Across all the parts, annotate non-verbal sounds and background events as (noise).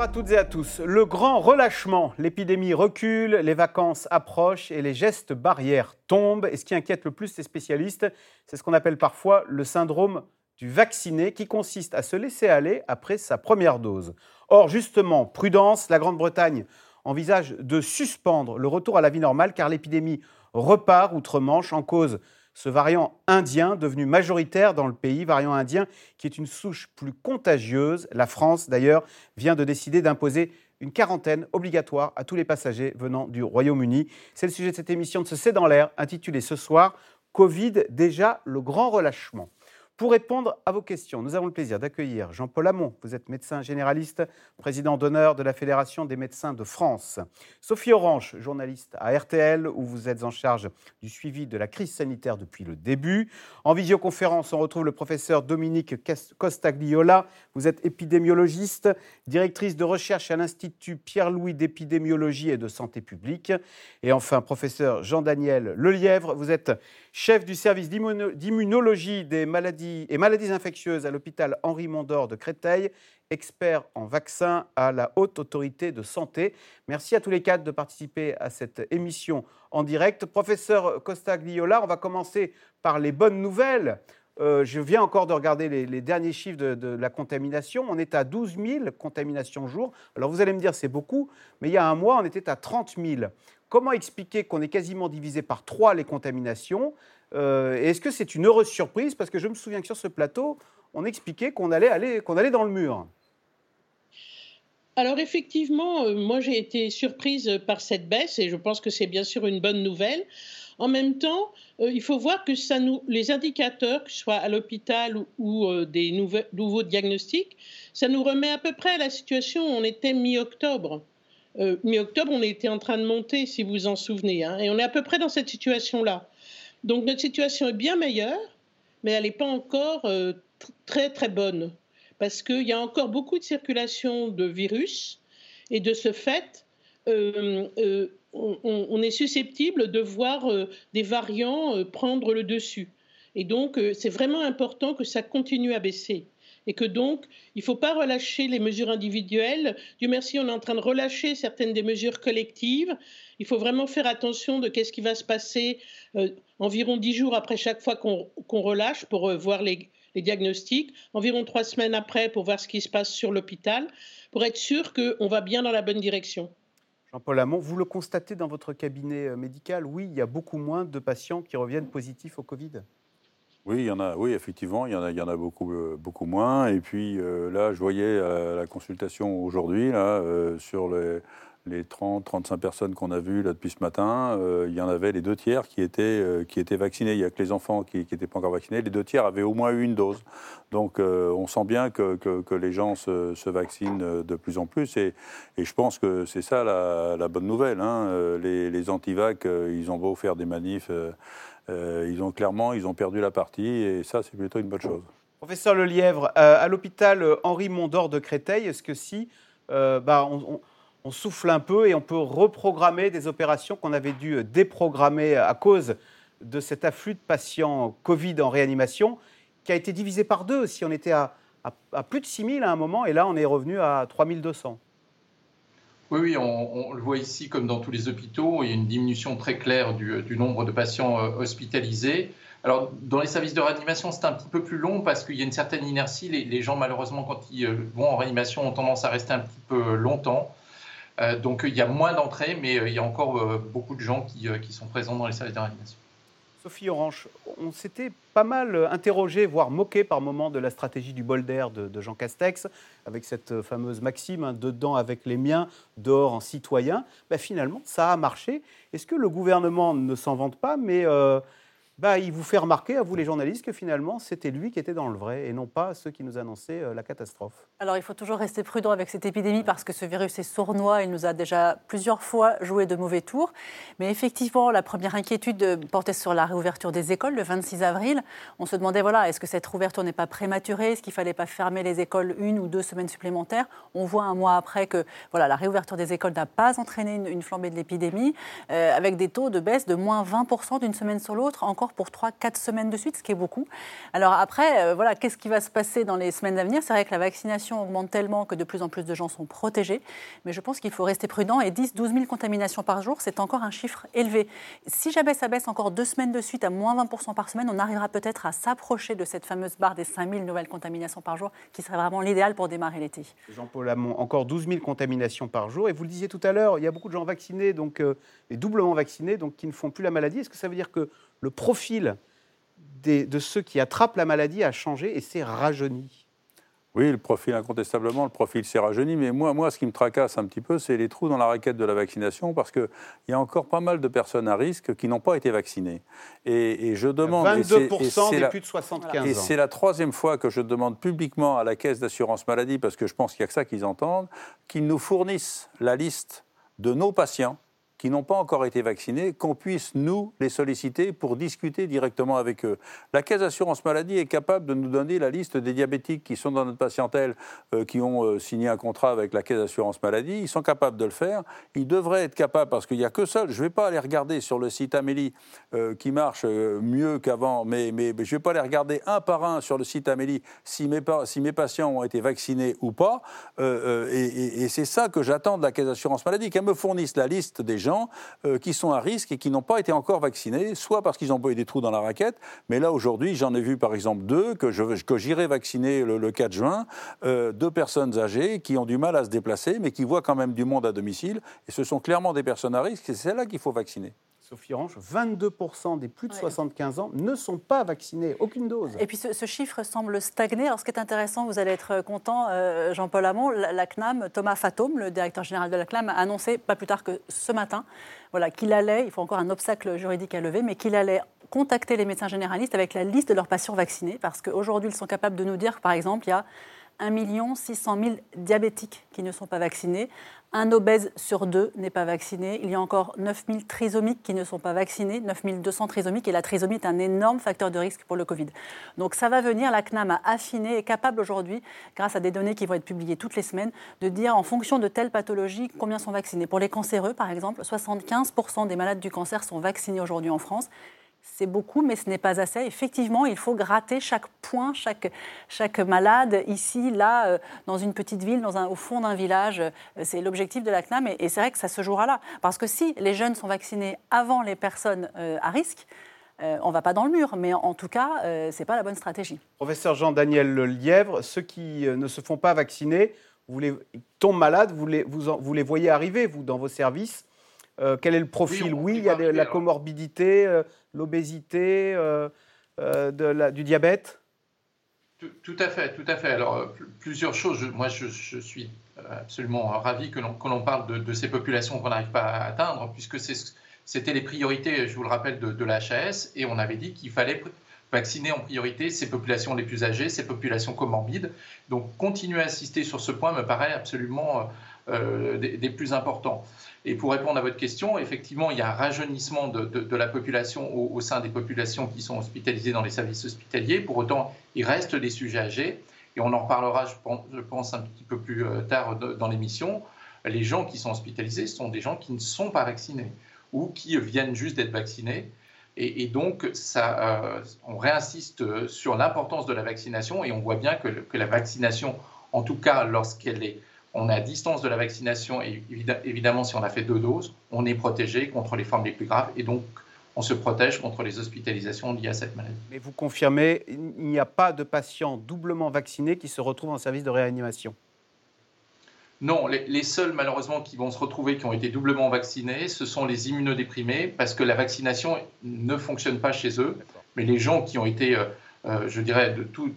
À toutes et à tous. Le grand relâchement, l'épidémie recule, les vacances approchent et les gestes barrières tombent. Et ce qui inquiète le plus les spécialistes, c'est ce qu'on appelle parfois le syndrome du vacciné qui consiste à se laisser aller après sa première dose. Or, justement, prudence, la Grande-Bretagne envisage de suspendre le retour à la vie normale car l'épidémie repart outre-Manche en cause ce variant indien devenu majoritaire dans le pays, variant indien qui est une souche plus contagieuse. La France, d'ailleurs, vient de décider d'imposer une quarantaine obligatoire à tous les passagers venant du Royaume-Uni. C'est le sujet de cette émission de ce C'est dans l'air, intitulée ce soir Covid, déjà le grand relâchement. Pour répondre à vos questions, nous avons le plaisir d'accueillir Jean-Paul Hamon. Vous êtes médecin généraliste, président d'honneur de la Fédération des médecins de France. Sophie Orange, journaliste à RTL, où vous êtes en charge du suivi de la crise sanitaire depuis le début. En visioconférence, on retrouve le professeur Dominique Costagliola. Vous êtes épidémiologiste, directrice de recherche à l'Institut Pierre-Louis d'épidémiologie et de santé publique. Et enfin, professeur Jean-Daniel Lelièvre. Vous êtes chef du service d'immunologie des maladies et maladies infectieuses à l'hôpital Henri Mondor de Créteil, expert en vaccins à la Haute Autorité de Santé. Merci à tous les quatre de participer à cette émission en direct. Professeur Costa Gliola, on va commencer par les bonnes nouvelles. Euh, je viens encore de regarder les, derniers chiffres de, la contamination. On est à 12 000 contaminations jour. Alors vous allez me dire c'est beaucoup, mais il y a un mois, on était à 30 000. Comment expliquer qu'on est quasiment divisé par trois les contaminations euh, Est-ce que c'est une heureuse surprise? Parce que je me souviens que sur ce plateau, on expliquait qu'on allait, aller, qu'on allait dans le mur. Alors effectivement, euh, moi j'ai été surprise par cette baisse et je pense que c'est bien sûr une bonne nouvelle. En même temps, euh, il faut voir que les indicateurs, que ce soit à l'hôpital ou, des nouveaux diagnostics, ça nous remet à peu près à la situation où on était mi-octobre. Euh, mi-octobre, on était en train de monter, si vous vous en souvenez, hein, et on est à peu près dans cette situation-là. Donc notre situation est bien meilleure, mais elle n'est pas encore euh, très très bonne, parce qu'il y a encore beaucoup de circulation de virus, et de ce fait, euh, on, est susceptible de voir des variants prendre le dessus. Et donc, c'est vraiment important que ça continue à baisser et que donc il ne faut pas relâcher les mesures individuelles. Dieu merci, on est en train de relâcher certaines des mesures collectives. Il faut vraiment faire attention de qu'est-ce qui va se passer euh, environ dix jours après chaque fois qu'on relâche pour euh, voir les, diagnostics, environ trois semaines après pour voir ce qui se passe sur l'hôpital, pour être sûr qu'on va bien dans la bonne direction. Jean-Paul Hamon, vous le constatez dans votre cabinet euh, médical, oui, il y a beaucoup moins de patients qui reviennent positifs au Covid? Oui, il y en a, oui, effectivement, il y en a, beaucoup, euh, beaucoup moins. Et puis euh, là, je voyais euh, la consultation aujourd'hui, là, sur les, les 30, 35 personnes qu'on a vues là, depuis ce matin, il y en avait les deux tiers qui étaient, qui étaient vaccinés. Il n'y a que les enfants qui n'étaient pas encore vaccinés. Les deux tiers avaient au moins une dose. Donc on sent bien que, que, les gens se, vaccinent de plus en plus. Et, et je pense que c'est ça la, bonne nouvelle. Hein. Les, les antivacs, ils ont beau faire des manifs. Euh, ils ont clairement ils ont perdu la partie et ça, c'est plutôt une bonne chose. Professeur Lelièvre, euh, à l'hôpital Henri Mondor de Créteil, est-ce que si euh, bah, on, souffle un peu et on peut reprogrammer des opérations qu'on avait dû déprogrammer à cause de cet afflux de patients Covid en réanimation qui a été divisé par deux Si on était à, à, plus de 6 000 à un moment et là on est revenu à 3 200. Oui, on, le voit ici comme dans tous les hôpitaux, il y a une diminution très claire du, nombre de patients euh, hospitalisés. Alors, dans les services de réanimation, c'est un petit peu plus long parce qu'il y a une certaine inertie. Les, gens, malheureusement, quand ils euh, vont en réanimation, ont tendance à rester un petit peu longtemps. Euh, donc, il y a moins d'entrées, mais il y a encore beaucoup de gens qui sont présents dans les services de réanimation. Sophie Orange, on s'était pas mal interrogé, voire moqué par moments de la stratégie du bol d'air de, Jean Castex, avec cette fameuse maxime, hein, dedans avec les miens, dehors en citoyen. Ben, finalement, ça a marché. Est-ce que le gouvernement ne s'en vante pas, mais euh, bah, il vous fait remarquer, à vous les journalistes, que finalement, c'était lui qui était dans le vrai et non pas ceux qui nous annonçaient euh, la catastrophe. Alors, il faut toujours rester prudent avec cette épidémie parce que ce virus est sournois, il nous a déjà plusieurs fois joué de mauvais tours. Mais effectivement, la première inquiétude portait sur la réouverture des écoles le 26 avril. On se demandait, voilà, est-ce que cette réouverture n'est pas prématurée? Est-ce qu'il ne fallait pas fermer les écoles une ou deux semaines supplémentaires? On voit un mois après que voilà, la réouverture des écoles n'a pas entraîné une, flambée de l'épidémie, euh, avec des taux de baisse de moins 20% d'une semaine sur l'autre, encore pour 3-4 semaines de suite, ce qui est beaucoup. Alors après, euh, voilà, qu'est-ce qui va se passer dans les semaines à venir? C'est vrai que la vaccination augmente tellement que de plus en plus de gens sont protégés, mais je pense qu'il faut rester prudent et 10-12 000 contaminations par jour, c'est encore un chiffre élevé. Si jamais ça baisse encore deux semaines de suite à moins 20% par semaine, on arrivera peut-être à s'approcher de cette fameuse barre des 5 000 nouvelles contaminations par jour, qui serait vraiment l'idéal pour démarrer l'été. Jean-Paul Hamon, encore 12 000 contaminations par jour, et vous le disiez tout à l'heure, il y a beaucoup de gens vaccinés, donc, euh, et doublement vaccinés, donc qui ne font plus la maladie. Est-ce que ça veut dire que le profil de ceux qui attrapent la maladie a changé et s'est rajeuni oui, le profil, incontestablement, le profil s'est rajeuni. Mais moi, moi, ce qui me tracasse un petit peu, c'est les trous dans la raquette de la vaccination, parce qu'il y a encore pas mal de personnes à risque qui n'ont pas été vaccinées. Et, je demande. 22% des plus de 75 ans. Et c'est la troisième fois que je demande publiquement à la Caisse d'assurance maladie, parce que je pense qu'il n'y a que ça qu'ils entendent, qu'ils nous fournissent la liste de nos patients qui n'ont pas encore été vaccinés, qu'on puisse nous les solliciter pour discuter directement avec eux. La Caisse d'assurance maladie est capable de nous donner la liste des diabétiques qui sont dans notre patientèle, euh, qui ont euh, signé un contrat avec la Caisse d'assurance maladie. Ils sont capables de le faire. Ils devraient être capables, parce qu'il n'y a que ça. Je ne vais pas aller regarder sur le site Amélie euh, qui marche mieux qu'avant, mais, mais, je ne vais pas aller regarder un par un sur le site Amélie si mes, patients ont été vaccinés ou pas. et, et c'est ça que j'attends de la Caisse d'assurance maladie, qu'elle me fournisse la liste des gens euh, qui sont à risque et qui n'ont pas été encore vaccinés, soit parce qu'ils ont eu des trous dans la raquette, mais là aujourd'hui j'en ai vu par exemple deux que, j'irai vacciner le, 4 juin, euh, deux personnes âgées qui ont du mal à se déplacer mais qui voient quand même du monde à domicile et ce sont clairement des personnes à risque et c'est celles-là qu'il faut vacciner. Sophie Ranch, 22% des plus de 75 ans ne sont pas vaccinés, aucune dose. Et puis ce, chiffre semble stagner. Alors ce qui est intéressant, vous allez être content, euh, Jean-Paul Hamon, la, CNAM, Thomas Fatome, le directeur général de la CNAM, a annoncé pas plus tard que ce matin voilà, qu'il allait, il faut encore un obstacle juridique à lever, mais qu'il allait contacter les médecins généralistes avec la liste de leurs patients vaccinés, parce qu'aujourd'hui, ils sont capables de nous dire par exemple, il y a 1 600 000 diabétiques qui ne sont pas vaccinés. Un obèse sur deux n'est pas vacciné. Il y a encore 9 000 trisomiques qui ne sont pas vaccinés, 9 200 trisomiques. Et la trisomie est un énorme facteur de risque pour le Covid. Donc ça va venir. La CNAM a affiné, est capable aujourd'hui, grâce à des données qui vont être publiées toutes les semaines, de dire en fonction de telle pathologie combien sont vaccinés. Pour les cancéreux, par exemple, 75% des malades du cancer sont vaccinés aujourd'hui en France c'est beaucoup, mais ce n'est pas assez. Effectivement, il faut gratter chaque point, chaque, chaque malade, ici, là, euh, dans une petite ville, dans un, au fond d'un village. Euh, c'est l'objectif de la CNAM, et, c'est vrai que ça se jouera là. Parce que si les jeunes sont vaccinés avant les personnes euh, à risque, on ne va pas dans le mur, mais en, tout cas, ce n'est pas la bonne stratégie. Professeur Jean-Daniel Lièvre, ceux qui ne se font pas vacciner, vous les, tombent malades, vous les, vous, vous les voyez arriver, vous, dans vos services euh, quel est le profil Oui, il y a la comorbidité, euh, l'obésité, euh, du diabète tout, à fait, tout à fait. Alors, plusieurs choses. moi, je, suis absolument ravi que l'on parle de, ces populations qu'on n'arrive pas à atteindre, puisque c'était les priorités, je vous le rappelle, de, de l'HAS, et on avait dit qu'il fallait vacciner en priorité ces populations les plus âgées, ces populations comorbides. Donc, continuer à insister sur ce point me paraît absolument des, plus importants. Et pour répondre à votre question, effectivement, il y a un rajeunissement de, la population au, sein des populations qui sont hospitalisées dans les services hospitaliers. Pour autant, il reste des sujets âgés, et on en reparlera, je pense, un petit peu plus euh, tard dans l'émission. Les gens qui sont hospitalisés sont des gens qui ne sont pas vaccinés ou qui viennent juste d'être vaccinés. Et, donc, euh, on réinsiste sur l'importance de la vaccination et on voit bien que la vaccination, en tout cas lorsqu'elle est on est à distance de la vaccination et évidemment, si on a fait deux doses, on est protégé contre les formes les plus graves et donc on se protège contre les hospitalisations liées à cette maladie. Mais vous confirmez, il n'y a pas de patients doublement vaccinés qui se retrouvent en service de réanimation? Non, les, seuls malheureusement qui vont se retrouver, qui ont été doublement vaccinés, ce sont les immunodéprimés, parce que la vaccination ne fonctionne pas chez eux. Mais les gens qui ont été euh, je dirais, de tout,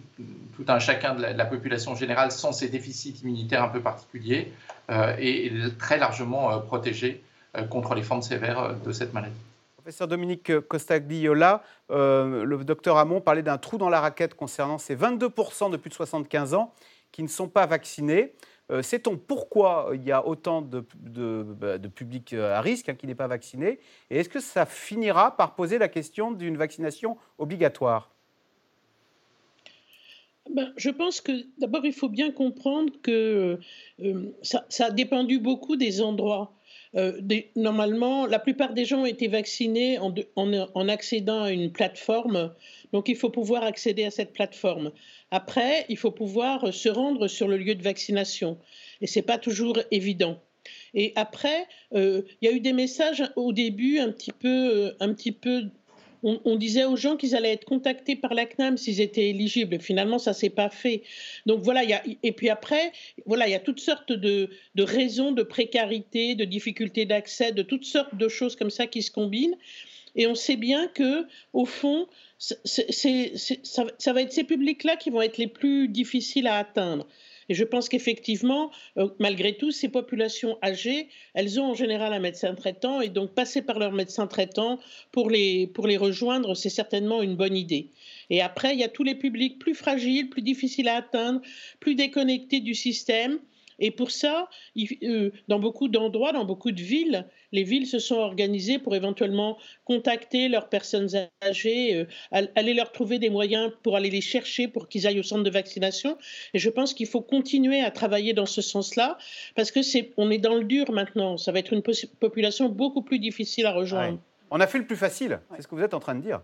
un chacun de la, population générale sans ces déficits immunitaires un peu particuliers euh, et, très largement euh, protégé contre les formes sévères de cette maladie. Professeur Dominique Costagliola, le docteur Hamon parlait d'un trou dans la raquette concernant ces 22% de plus de 75 ans qui ne sont pas vaccinés. Sait-on pourquoi il y a autant de, de, bah, public à risque hein, qui n'est pas vacciné? Et est-ce que ça finira par poser la question d'une vaccination obligatoire? Ben, je pense que d'abord, il faut bien comprendre que euh, ça, a dépendu beaucoup des endroits. normalement, la plupart des gens ont été vaccinés en, en, accédant à une plateforme. Donc, il faut pouvoir accéder à cette plateforme. Après, il faut pouvoir se rendre sur le lieu de vaccination. Et ce n'est pas toujours évident. Et après, il y a eu des messages au début un petit peu, un petit peu on, disait aux gens qu'ils allaient être contactés par la CNAM s'ils étaient éligibles. Finalement, ça s'est pas fait. Donc voilà, et puis après, voilà, il y a toutes sortes de, raisons de précarité, de difficultés d'accès, de toutes sortes de choses comme ça qui se combinent. Et on sait bien que, au fond, ça va être ces publics-là qui vont être les plus difficiles à atteindre. Et je pense qu'effectivement, euh, malgré tout, ces populations âgées, elles ont en général un médecin traitant et donc passer par leur médecin traitant pour les, pour les rejoindre, c'est certainement une bonne idée. Et après, il y a tous les publics plus fragiles, plus difficiles à atteindre, plus déconnectés du système et pour ça, euh, dans beaucoup d'endroits, dans beaucoup de villes, les villes se sont organisées pour éventuellement contacter leurs personnes âgées, euh, aller leur trouver des moyens pour aller les chercher pour qu'ils aillent au centre de vaccination. Et je pense qu'il faut continuer à travailler dans ce sens-là parce que c'est, on est dans le dur maintenant. Ça va être une population beaucoup plus difficile à rejoindre. On a fait le plus facile. C'est ce que vous êtes en train de dire.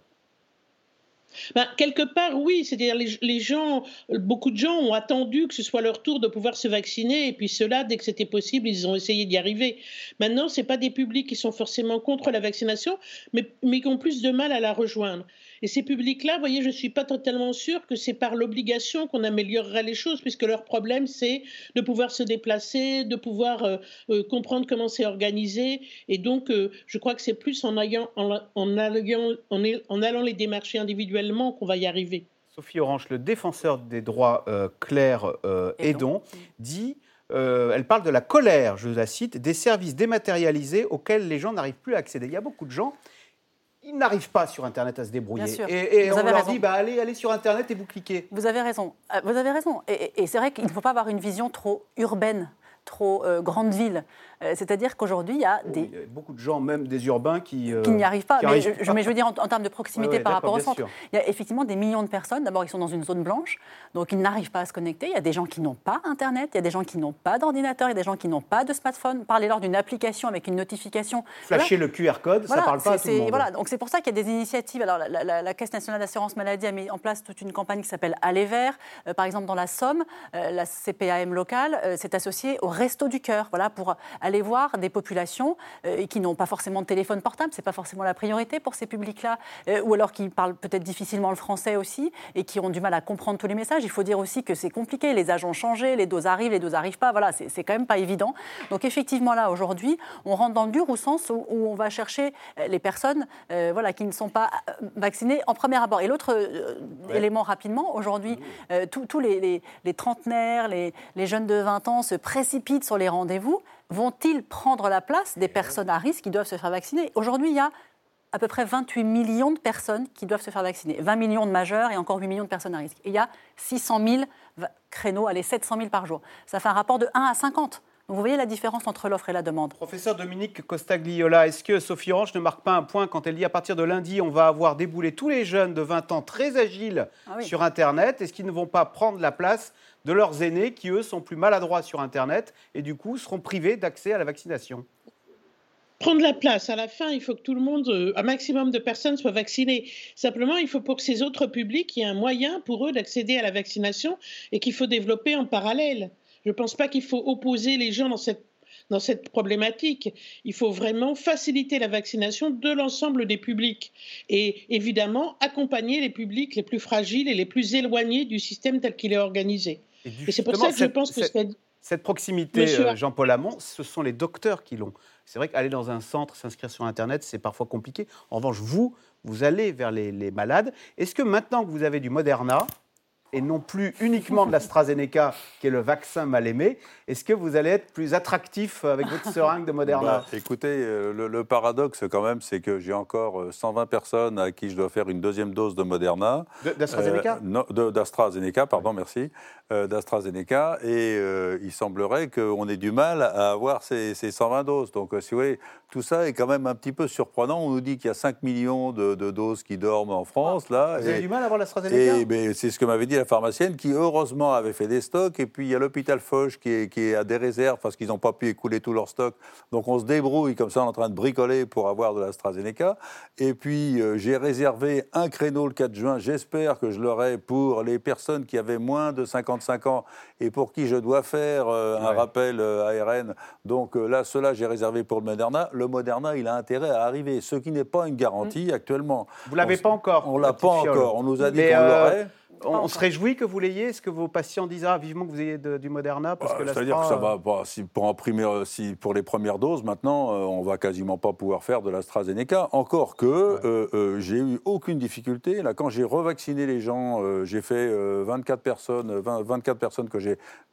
Ben, quelque part, oui. C'est-à-dire les, gens, beaucoup de gens ont attendu que ce soit leur tour de pouvoir se vacciner, et puis ceux-là, dès que c'était possible, ils ont essayé d'y arriver. Maintenant, ce pas des publics qui sont forcément contre la vaccination, mais, mais qui ont plus de mal à la rejoindre. Et ces publics-là, vous voyez, je ne suis pas totalement sûre que c'est par l'obligation qu'on améliorerait les choses, puisque leur problème, c'est de pouvoir se déplacer, de pouvoir euh, euh, comprendre comment c'est organisé. Et donc, euh, je crois que c'est plus en, ayant, en, en, allant, en, allant les démarcher individuellement qu'on va y arriver. Sophie Orange, le défenseur des droits Claire Edon, dit elle parle de la colère, je la cite, des services dématérialisés auxquels les gens n'arrivent plus à accéder. Il y a beaucoup de gens ils n'arrivent pas sur Internet à se débrouiller. Et, on leur dit, bah, allez, allez sur Internet et vous cliquez. Vous avez raison. Euh, vous avez raison. Et, et c'est vrai qu'il ne faut pas avoir une vision trop urbaine trop euh, grande ville. Euh, c'est-à-dire qu'aujourd'hui, il y a des... Il y a beaucoup de gens, même des urbains, qui... Euh, qui n'y arrivent pas. mais, je, mais, je, veux dire, en, termes de proximité par rapport au centre, il y a effectivement des millions de personnes. D'abord, ils sont dans une zone blanche, donc ils n'arrivent pas à se connecter. Il y a des gens qui n'ont pas Internet, il y a des gens qui n'ont pas d'ordinateur, il y a des gens qui n'ont pas de smartphone. Parlez-leur d'une application avec une notification. Flasher le QR code, ça ne parle pas à tout le monde. Voilà, donc c'est pour ça qu'il y a des initiatives. Alors, la, Caisse nationale d'assurance maladie a mis en place toute une campagne qui s'appelle Aller Vert. par exemple, dans la Somme, la CPAM locale s'est associée au Resto du Cœur voilà, pour aller voir des populations euh, qui n'ont pas forcément de téléphone portable, ce n'est pas forcément la priorité pour ces publics-là, euh, ou alors qui parlent peut-être difficilement le français aussi et qui ont du mal à comprendre tous les messages. Il faut dire aussi que c'est compliqué, les âges ont changé, les doses arrivent, les doses n'arrivent pas, voilà, c'est quand même pas évident. Donc effectivement là, aujourd'hui, on rentre dans le dur au sens où, on va chercher euh, les personnes voilà, qui ne sont pas vaccinées en premier abord. Et l'autre élément rapidement, aujourd'hui, tous les, les, trentenaires, les, les jeunes de 20 ans se précipitent sur les rendez-vous vous vont-ils prendre la place des personnes à risque qui doivent se faire vacciner? Aujourd'hui, il y a à peu près 28 millions de personnes qui doivent se faire vacciner. 20 millions de majeurs et encore 8 millions de personnes à risque. Et il y a 600 000 créneaux, allez, 700 000 par jour. Ça fait un rapport de 1 à 50. Donc vous voyez la différence entre l'offre et la demande. Professeur Dominique Costagliola, est-ce que Sophie Orange ne marque pas un point quand elle dit à partir de lundi, on va avoir déboulé tous les jeunes de 20 ans très agiles ah sur Internet? Est-ce qu'ils ne vont pas prendre la place de leurs aînés qui, eux, sont plus maladroits sur Internet et du coup seront privés d'accès à la vaccination prendre la place. À la fin, il faut que tout le monde, euh, un maximum de personnes soient vaccinées. Simplement, il faut pour ces autres publics, il y ait un moyen pour eux d'accéder à la vaccination et qu'il faut développer en parallèle. Je ne pense pas qu'il faut opposer les gens dans cette dans cette problématique. Il faut vraiment faciliter la vaccination de l'ensemble des publics et évidemment accompagner les publics les plus fragiles et les plus éloignés du système tel qu'il est organisé. Et, c'est pour ça que je pense que cette, cette proximité, euh, Jean-Paul Hamon, ce sont les docteurs qui l'ont. C'est vrai qu'aller dans un centre, s'inscrire sur Internet, c'est parfois compliqué. En revanche, vous, vous allez vers les, les malades. Est-ce que maintenant que vous avez du Moderna, et non plus uniquement de l'AstraZeneca, qui est le vaccin mal aimé, est-ce que vous allez être plus attractif avec votre seringue de Moderna bah, Écoutez, euh, le, paradoxe quand même, c'est que j'ai encore 120 euh, personnes à qui je dois faire une deuxième dose de Moderna. D'AstraZeneca euh, D'AstraZeneca, pardon, merci. D'AstraZeneca. Et il semblerait qu'on ait du mal à avoir ces, 120 doses. Donc, si vous voyez, tout ça est quand même un petit peu surprenant. On nous dit qu'il y a 5 millions de, doses qui dorment en France. là, vous avez du mal à avoir l'AstraZeneca? Et ben, c'est ce que m'avait dit la pharmacienne qui, heureusement, avait fait des stocks. Et puis, il y a l'hôpital Foch qui, qui a des réserves parce qu'ils n'ont pas pu écouler tous leurs stocks. Donc, on se débrouille comme ça, on est en train de bricoler pour avoir de l'AstraZeneca. Et puis, euh, j'ai réservé un créneau le 4 juin. J'espère que je l'aurai pour les personnes qui avaient moins de 55 ans et pour qui je dois faire euh, un rappel ARN. Donc, là, cela, j'ai réservé pour le Moderna. Le Moderna, il a intérêt à arriver, ce qui n'est pas une garantie mm. actuellement. Vous l'avez pas encore On l'a pas encore. On nous a dit qu'on l'aurait on, se réjouit que vous l'ayez Est-ce que vos patients disent ah, vivement que vous ayez du Moderna parce bah, C'est-à-dire que ça va pas. Si pour, en euh, si pour les premières doses, maintenant, euh, on va quasiment pas pouvoir faire de l'AstraZeneca. Encore que euh, j'ai eu aucune difficulté. Là, quand j'ai revacciné les gens, j'ai fait 24 personnes, 24 personnes que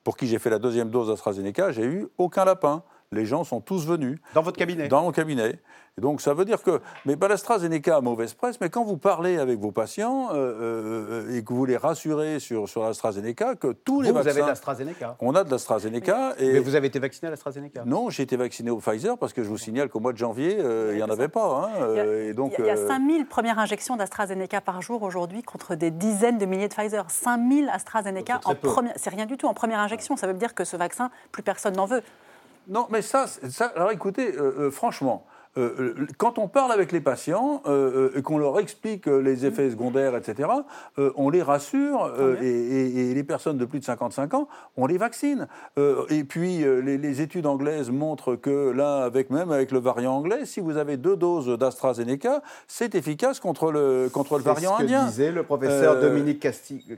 pour qui j'ai fait la deuxième dose d'AstraZeneca, j'ai eu aucun lapin. Les gens sont tous venus. Dans votre cabinet Dans mon cabinet donc ça veut dire que, mais l'AstraZeneca a mauvaise presse, mais quand vous parlez avec vos patients euh, euh, et que vous les rassurez sur, sur l'AstraZeneca, que tous les vous, vaccins... Vous avez de l'AstraZeneca On a de l'AstraZeneca. Mais, et... mais vous avez été vacciné à l'AstraZeneca Non, j'ai été vacciné au Pfizer parce que je vous signale qu'au mois de janvier, euh, il n'y en avait pas. Hein, il, y a, et donc, il y a 5000 premières injections d'AstraZeneca par jour aujourd'hui contre des dizaines de milliers de Pfizer. 5000 AstraZeneca en première... C'est rien du tout en première injection. Ça veut dire que ce vaccin, plus personne n'en veut. Non, mais ça, ça alors écoutez, franchement, euh, euh, quand on parle avec les patients euh, et qu'on leur explique les effets secondaires, etc., on les rassure et, les personnes de plus de 55 ans, on les vaccine. et puis les, études anglaises montrent que là, avec même avec le variant anglais, si vous avez deux doses d'AstraZeneca, c'est efficace contre le contre le variant ce indien. Que disait le professeur Dominique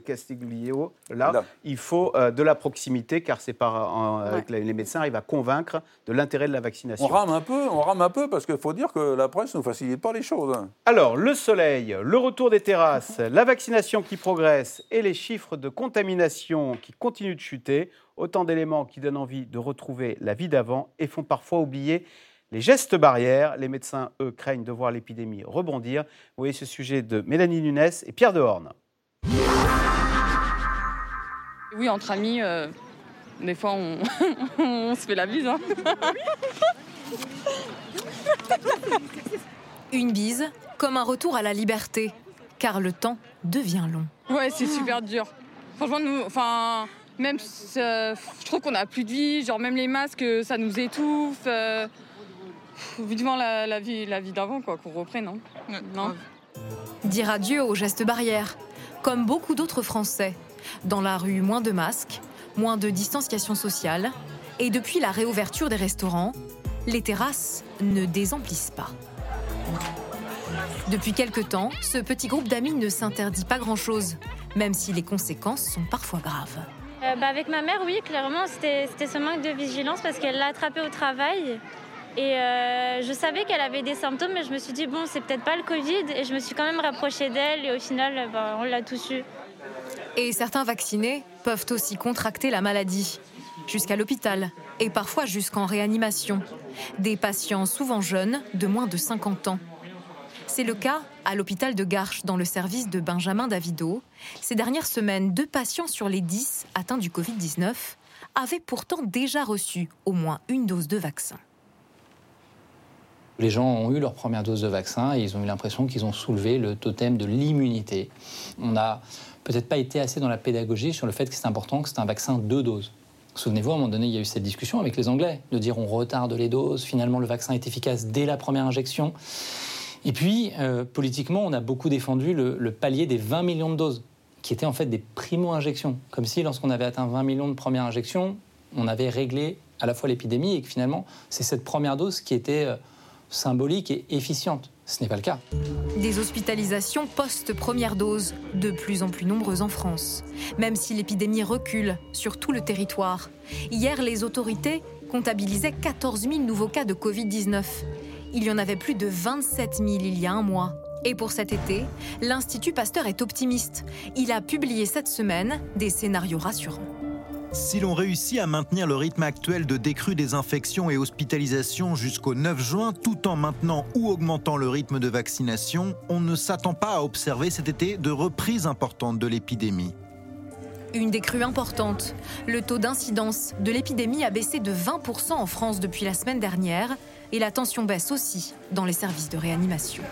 Castiglio. Là, il faut de la proximité car c'est par avec les médecins arrivent à convaincre de l'intérêt de la vaccination. On rame un peu, on rame un peu parce que il faut dire que la presse ne facilite pas les choses. Alors, le soleil, le retour des terrasses, la vaccination qui progresse et les chiffres de contamination qui continuent de chuter, autant d'éléments qui donnent envie de retrouver la vie d'avant et font parfois oublier les gestes barrières. Les médecins, eux, craignent de voir l'épidémie rebondir. Vous voyez ce sujet de Mélanie Nunes et Pierre Dehorne. Oui, entre amis, euh, des fois, on, (laughs) se fait la bise. Hein. (laughs) Une bise comme un retour à la liberté, car le temps devient long. Ouais, c'est super dur. Franchement, nous, enfin, même, je trouve qu'on a plus de vie. Genre même les masques, ça nous étouffe. Euh, vivement la, vie, la vie d'avant, quoi, qu'on reprenne, non, non Dire adieu aux gestes barrières, comme beaucoup d'autres Français. Dans la rue, moins de masques, moins de distanciation sociale, et depuis la réouverture des restaurants, les terrasses ne désemplissent pas. Depuis quelque temps, ce petit groupe d'amis ne s'interdit pas grand-chose, même si les conséquences sont parfois graves. Euh, bah avec ma mère, oui, clairement, c'était ce manque de vigilance parce qu'elle l'a attrapé au travail. Et euh, je savais qu'elle avait des symptômes, mais je me suis dit, bon, c'est peut-être pas le Covid. Et je me suis quand même rapprochée d'elle, et au final, bah, on l'a tous eu. Et certains vaccinés peuvent aussi contracter la maladie jusqu'à l'hôpital et parfois jusqu'en réanimation. Des patients souvent jeunes, de moins de 50 ans. C'est le cas à l'hôpital de Garches, dans le service de Benjamin Davido. Ces dernières semaines, deux patients sur les 10 atteints du Covid-19 avaient pourtant déjà reçu au moins une dose de vaccin. Les gens ont eu leur première dose de vaccin et ils ont eu l'impression qu'ils ont soulevé le totem de l'immunité. On n'a peut-être pas été assez dans la pédagogie sur le fait que c'est important que c'est un vaccin de doses. Souvenez-vous, à un moment donné, il y a eu cette discussion avec les Anglais, de dire on retarde les doses, finalement le vaccin est efficace dès la première injection. Et puis, euh, politiquement, on a beaucoup défendu le, palier des 20 millions de doses, qui étaient en fait des primo-injections. Comme si, lorsqu'on avait atteint 20 millions de premières injections, on avait réglé à la fois l'épidémie et que finalement, c'est cette première dose qui était euh, symbolique et efficiente. Ce n'est pas le cas. Des hospitalisations post-première dose, de plus en plus nombreuses en France, même si l'épidémie recule sur tout le territoire. Hier, les autorités comptabilisaient 14 000 nouveaux cas de Covid-19. Il y en avait plus de 27 000 il y a un mois. Et pour cet été, l'Institut Pasteur est optimiste. Il a publié cette semaine des scénarios rassurants. Si l'on réussit à maintenir le rythme actuel de décrue des infections et hospitalisations jusqu'au 9 juin, tout en maintenant ou augmentant le rythme de vaccination, on ne s'attend pas à observer cet été de reprise importante de l'épidémie. Une décrue importante. Le taux d'incidence de l'épidémie a baissé de 20% en France depuis la semaine dernière et la tension baisse aussi dans les services de réanimation.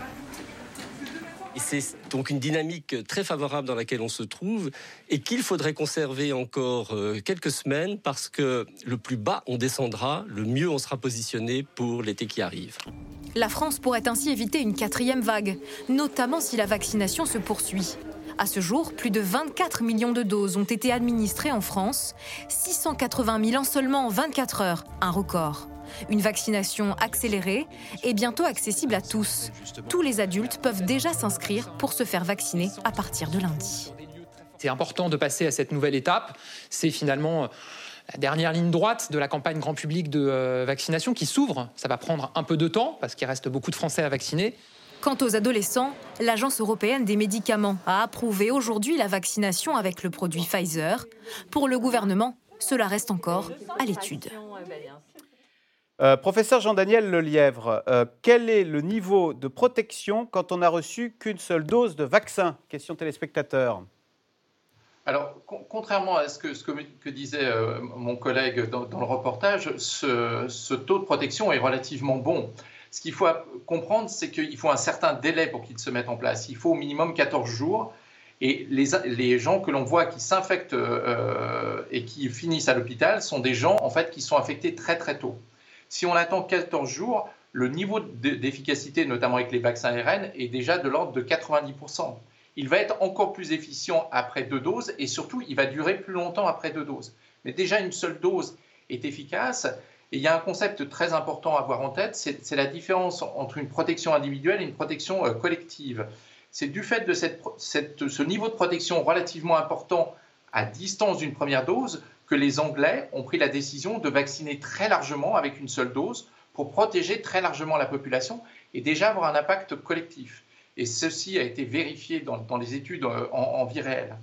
C'est donc une dynamique très favorable dans laquelle on se trouve et qu'il faudrait conserver encore euh, quelques semaines parce que le plus bas on descendra, le mieux on sera positionné pour l'été qui arrive. La France pourrait ainsi éviter une quatrième vague, notamment si la vaccination se poursuit. À ce jour, plus de 24 millions de doses ont été administrées en France, 680 000 en seulement 24 heures, un record. Une vaccination accélérée est bientôt accessible à tous. Tous les adultes peuvent déjà s'inscrire pour se faire vacciner à partir de lundi. C'est important de passer à cette nouvelle étape. C'est finalement euh, la dernière ligne droite de la campagne grand public de euh, vaccination qui s'ouvre. Ça va prendre un peu de temps parce qu'il reste beaucoup de Français à vacciner. Quant aux adolescents, l'Agence européenne des médicaments a approuvé aujourd'hui la vaccination avec le produit Pfizer. Pour le gouvernement, cela reste encore à l'étude. Euh, professeur Jean-Daniel Lelièvre, euh, quel est le niveau de protection quand on n'a reçu qu'une seule dose de vaccin? Question téléspectateur. Alors, contrairement à ce que, ce que, disait euh, mon collègue dans, le reportage, ce, taux de protection est relativement bon. Ce qu'il faut comprendre, c'est qu'il faut un certain délai pour qu'il se mette en place. Il faut au minimum 14 jours. Et les, les gens que l'on voit qui s'infectent et qui finissent à l'hôpital sont des gens en fait qui sont infectés très très tôt. Si on attend 14 jours, le niveau d'efficacité, notamment avec les vaccins ARN, est déjà de l'ordre de 90%. Il va être encore plus efficient après deux doses et surtout, il va durer plus longtemps après deux doses. Mais déjà, une seule dose est efficace. Et il y a un concept très important à avoir en tête, c'est la différence entre une protection individuelle et une protection euh, collective. C'est du fait de ce niveau de protection relativement important à distance d'une première dose que les Anglais ont pris la décision de vacciner très largement avec une seule dose pour protéger très largement la population et déjà avoir un impact collectif. Et ceci a été vérifié dans, les études euh, en, vie réelle.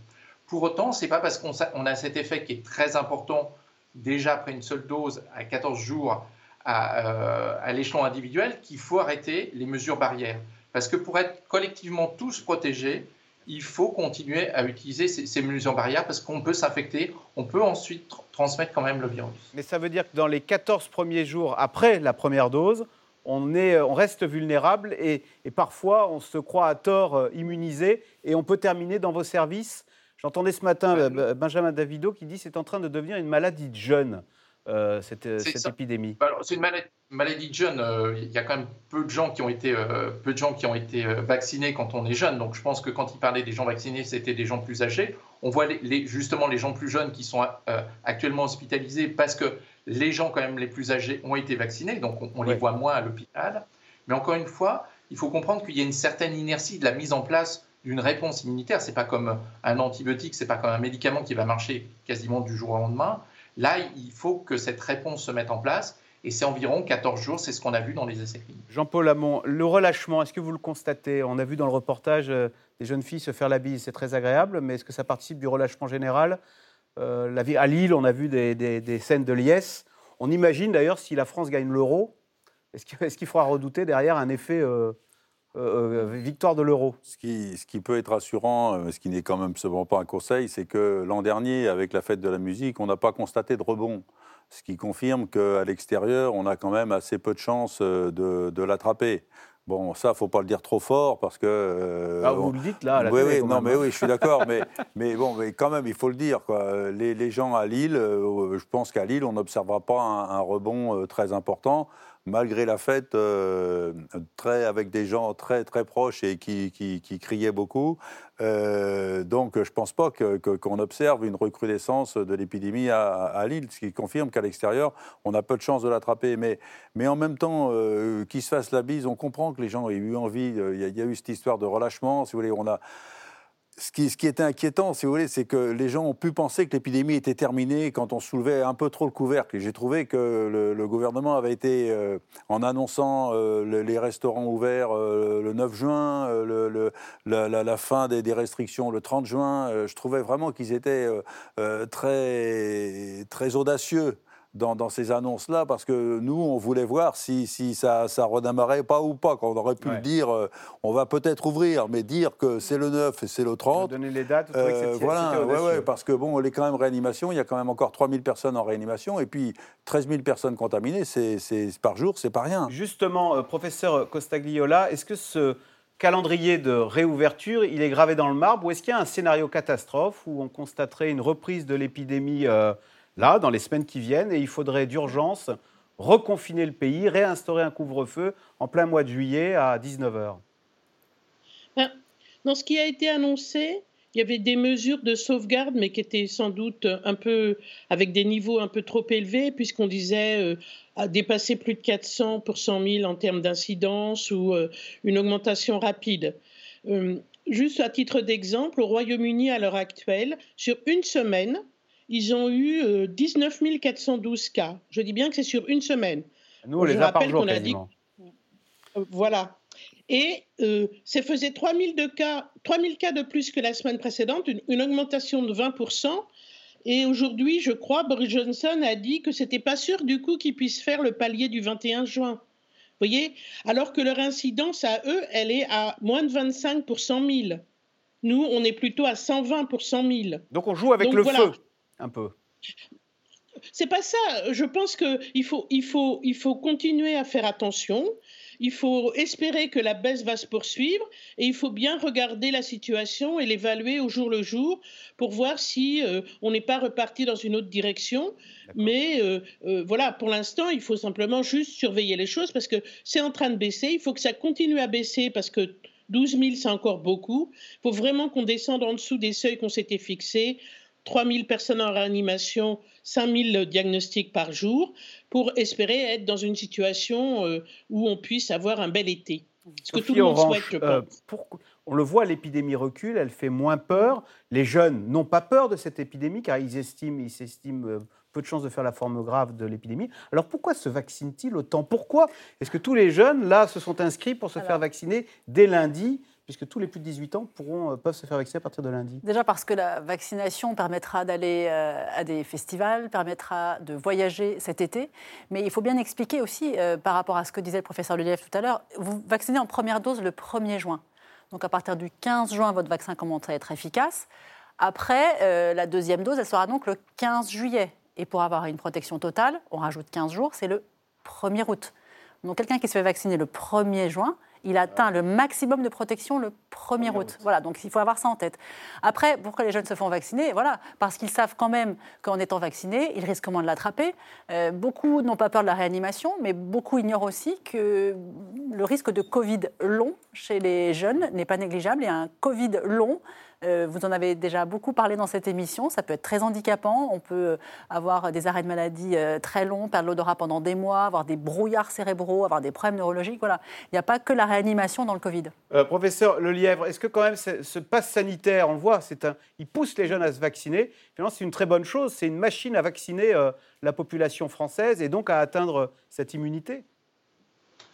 Pour autant, ce n'est pas parce qu'on a cet effet qui est très important déjà après une seule dose à 14 jours à, euh, à l'échelon individuel qu'il faut arrêter les mesures barrières. Parce que pour être collectivement tous protégés, il faut continuer à utiliser ces, mesures barrières parce qu'on peut s'infecter, on peut ensuite transmettre quand même le virus. Mais ça veut dire que dans les 14 premiers jours après la première dose, on, est, on reste vulnérable et, parfois on se croit à tort euh, immunisé et on peut terminer dans vos services. J'entendais ce matin euh, Benjamin Davido qui dit c'est en train de devenir une maladie de jeunes. Euh, cette, épidémie bah, C'est une maladie, de jeunes. Euh, il y a quand même peu de gens qui ont été, euh, peu de gens qui ont été vaccinés quand on est jeune. Donc je pense que quand il parlait des gens vaccinés, c'était des gens plus âgés. On voit les, justement les gens plus jeunes qui sont actuellement hospitalisés parce que les gens quand même les plus âgés ont été vaccinés. Donc on, les voit moins à l'hôpital. Mais encore une fois, il faut comprendre qu'il y a une certaine inertie de la mise en place d'une réponse immunitaire. C'est pas comme un antibiotique, c'est pas comme un médicament qui va marcher quasiment du jour au lendemain. Là, il faut que cette réponse se mette en place. Et c'est environ 14 jours, c'est ce qu'on a vu dans les essais cliniques. Jean-Paul Lamont, le relâchement, est-ce que vous le constatez? On a vu dans le reportage euh, des jeunes filles se faire la bise, c'est très agréable, mais est-ce que ça participe du relâchement général? Euh, À Lille, on a vu des, scènes de liesse. On imagine d'ailleurs si la France gagne l'euro, est-ce qu'il faudra redouter derrière un effet euh, euh, euh, victoire de l'euro. Ce qui, ce qui, peut être rassurant, euh, ce qui n'est quand même absolument pas un conseil, c'est que l'an dernier, avec la fête de la musique, on n'a pas constaté de rebond. Ce qui confirme qu'à l'extérieur, on a quand même assez peu de chances de, de l'attraper. Bon, ça, faut pas le dire trop fort parce que. ah, vous le dites là. À la oui, oui, non, mais oui, je suis d'accord, (laughs) mais, mais bon, mais quand même, il faut le dire, quoi. Les, les gens à Lille, je pense qu'à Lille, on n'observera pas un, un rebond très important malgré la fête, euh, très, avec des gens très très proches et qui, qui, criaient beaucoup. Euh, donc je ne pense pas qu'on observe une recrudescence de l'épidémie à, Lille, ce qui confirme qu'à l'extérieur, on a peu de chances de l'attraper. Mais, mais en même temps, euh, qu'ils se fassent la bise, on comprend que les gens aient eu envie, il y, y, a eu cette histoire de relâchement, si vous voulez, on a ce qui, était inquiétant, si vous voulez, c'est que les gens ont pu penser que l'épidémie était terminée quand on soulevait un peu trop le couvercle. J'ai trouvé que le, gouvernement avait été, euh, en annonçant euh, les restaurants ouverts euh, le 9 juin, la, fin des, des, restrictions le 30 juin, je trouvais vraiment qu'ils étaient très, très audacieux dans, ces annonces-là, parce que nous, on voulait voir si, si ça, ça redémarrait pas ou pas. Quand on aurait pu le dire, euh, on va peut-être ouvrir, mais dire que c'est le 9 et c'est le 30. Donner les dates, euh, voilà, ouais, ouais, parce que bon, on est quand même réanimation, il y a quand même encore 3000 personnes en réanimation, et puis 13 000 personnes contaminées, c'est par jour, c'est pas rien. Justement, euh, professeur Costagliola, est-ce que ce calendrier de réouverture, il est gravé dans le marbre ou est-ce qu'il y a un scénario catastrophe où on constaterait une reprise de l'épidémie euh, là, dans les semaines qui viennent, et il faudrait d'urgence reconfiner le pays, réinstaurer un couvre-feu en plein mois de juillet à 19h ben, Dans ce qui a été annoncé, il y avait des mesures de sauvegarde, mais qui étaient sans doute un peu avec des niveaux un peu trop élevés, puisqu'on disait euh, dépasser plus de 400 pour 100 000 en termes d'incidence ou euh, une augmentation rapide. Euh, juste à titre d'exemple, au Royaume-Uni à l'heure actuelle, sur une semaine, ils ont eu 19 412 cas. Je dis bien que c'est sur une semaine. Nous, on les a par jour quasiment. Voilà. Et euh, ça faisait 3000 de cas, 3000 cas de plus que la semaine précédente, une, augmentation de 20%. Et aujourd'hui, je crois, Boris Johnson a dit que c'était pas sûr du coup qu'ils puissent faire le palier du 21 juin. Vous voyez? Alors que leur incidence à eux, elle est à moins de 25 pour 100 000. Nous, on est plutôt à 120 pour 100 000. Donc on joue avec le feu, un peu. C'est pas ça. Je pense qu'il faut, il faut, il faut continuer à faire attention il faut espérer que la baisse va se poursuivre et il faut bien regarder la situation et l'évaluer au jour le jour pour voir si euh, on n'est pas reparti dans une autre direction. Mais euh, euh, voilà, pour l'instant, il faut simplement juste surveiller les choses parce que c'est en train de baisser. Il faut que ça continue à baisser parce que 12 000, c'est encore beaucoup. Il faut vraiment qu'on descende en dessous des seuils qu'on s'était fixés. 3 000 personnes en réanimation, 5 000 diagnostics par jour, pour espérer être dans une situation euh, où on puisse avoir un bel été. Ce que tout le monde souhaite, je euh, pense. on le voit, l'épidémie recule, elle fait moins peur. Les jeunes n'ont pas peur de cette épidémie car ils estiment, ils s'estiment euh, peu de chances de faire la forme grave de l'épidémie. Alors pourquoi se vaccinent-ils autant? Pourquoi? Est-ce que tous les jeunes, là, se sont inscrits pour se faire vacciner dès lundi? Puisque tous les plus de 18 ans pourront, euh, peuvent se faire vacciner à partir de lundi Déjà parce que la vaccination permettra d'aller euh, à des festivals, permettra de voyager cet été. Mais il faut bien expliquer aussi, euh, par rapport à ce que disait le professeur Lelièvre tout à l'heure, vous vaccinez en première dose le 1er juin. Donc à partir du 15 juin, votre vaccin commence à être efficace. Après, la deuxième dose, elle sera donc le 15 juillet. Et pour avoir une protection totale, on rajoute 15 jours, c'est le 1er août. Donc quelqu'un qui se fait vacciner le 1er juin, il atteint le maximum de protection le 1er août. Voilà, donc il faut avoir ça en tête. Après, pourquoi les jeunes se font vacciner Voilà, parce qu'ils savent quand même qu'en étant vaccinés, ils risquent moins de l'attraper. Euh, beaucoup n'ont pas peur de la réanimation, mais beaucoup ignorent aussi que le risque de Covid long chez les jeunes n'est pas négligeable et un Covid long euh, vous en avez déjà beaucoup parlé dans cette émission. Ça peut être très handicapant. On peut avoir des arrêts de maladie euh, très longs, perdre l'odorat pendant des mois, avoir des brouillards cérébraux, avoir des problèmes neurologiques. Voilà. Il n'y a pas que la réanimation dans le Covid. Euh, professeur Lelièvre, est-ce que quand même ce passe sanitaire, on le voit, un, il pousse les jeunes à se vacciner. Finalement, c'est une très bonne chose. C'est une machine à vacciner la population française et donc à atteindre cette immunité.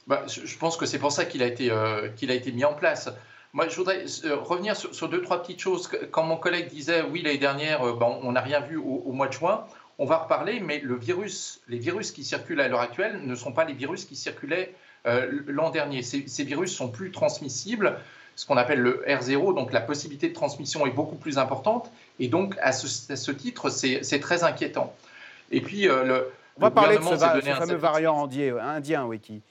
Bah, je pense que c'est pour ça qu'il a, été, qu'il a été mis en place. Moi, je voudrais euh, revenir sur, deux, trois petites choses. Quand mon collègue disait, oui, l'année dernière, euh, bon, on n'a rien vu au, mois de juin, on va reparler, mais le virus, les virus qui circulent à l'heure actuelle ne sont pas les virus qui circulaient euh, l'an dernier. Ces, virus sont plus transmissibles, ce qu'on appelle le R0, donc la possibilité de transmission est beaucoup plus importante, et donc à ce, titre, c'est très inquiétant. Et puis, le, on va parler de ce, fameux variant indien, oui, qui,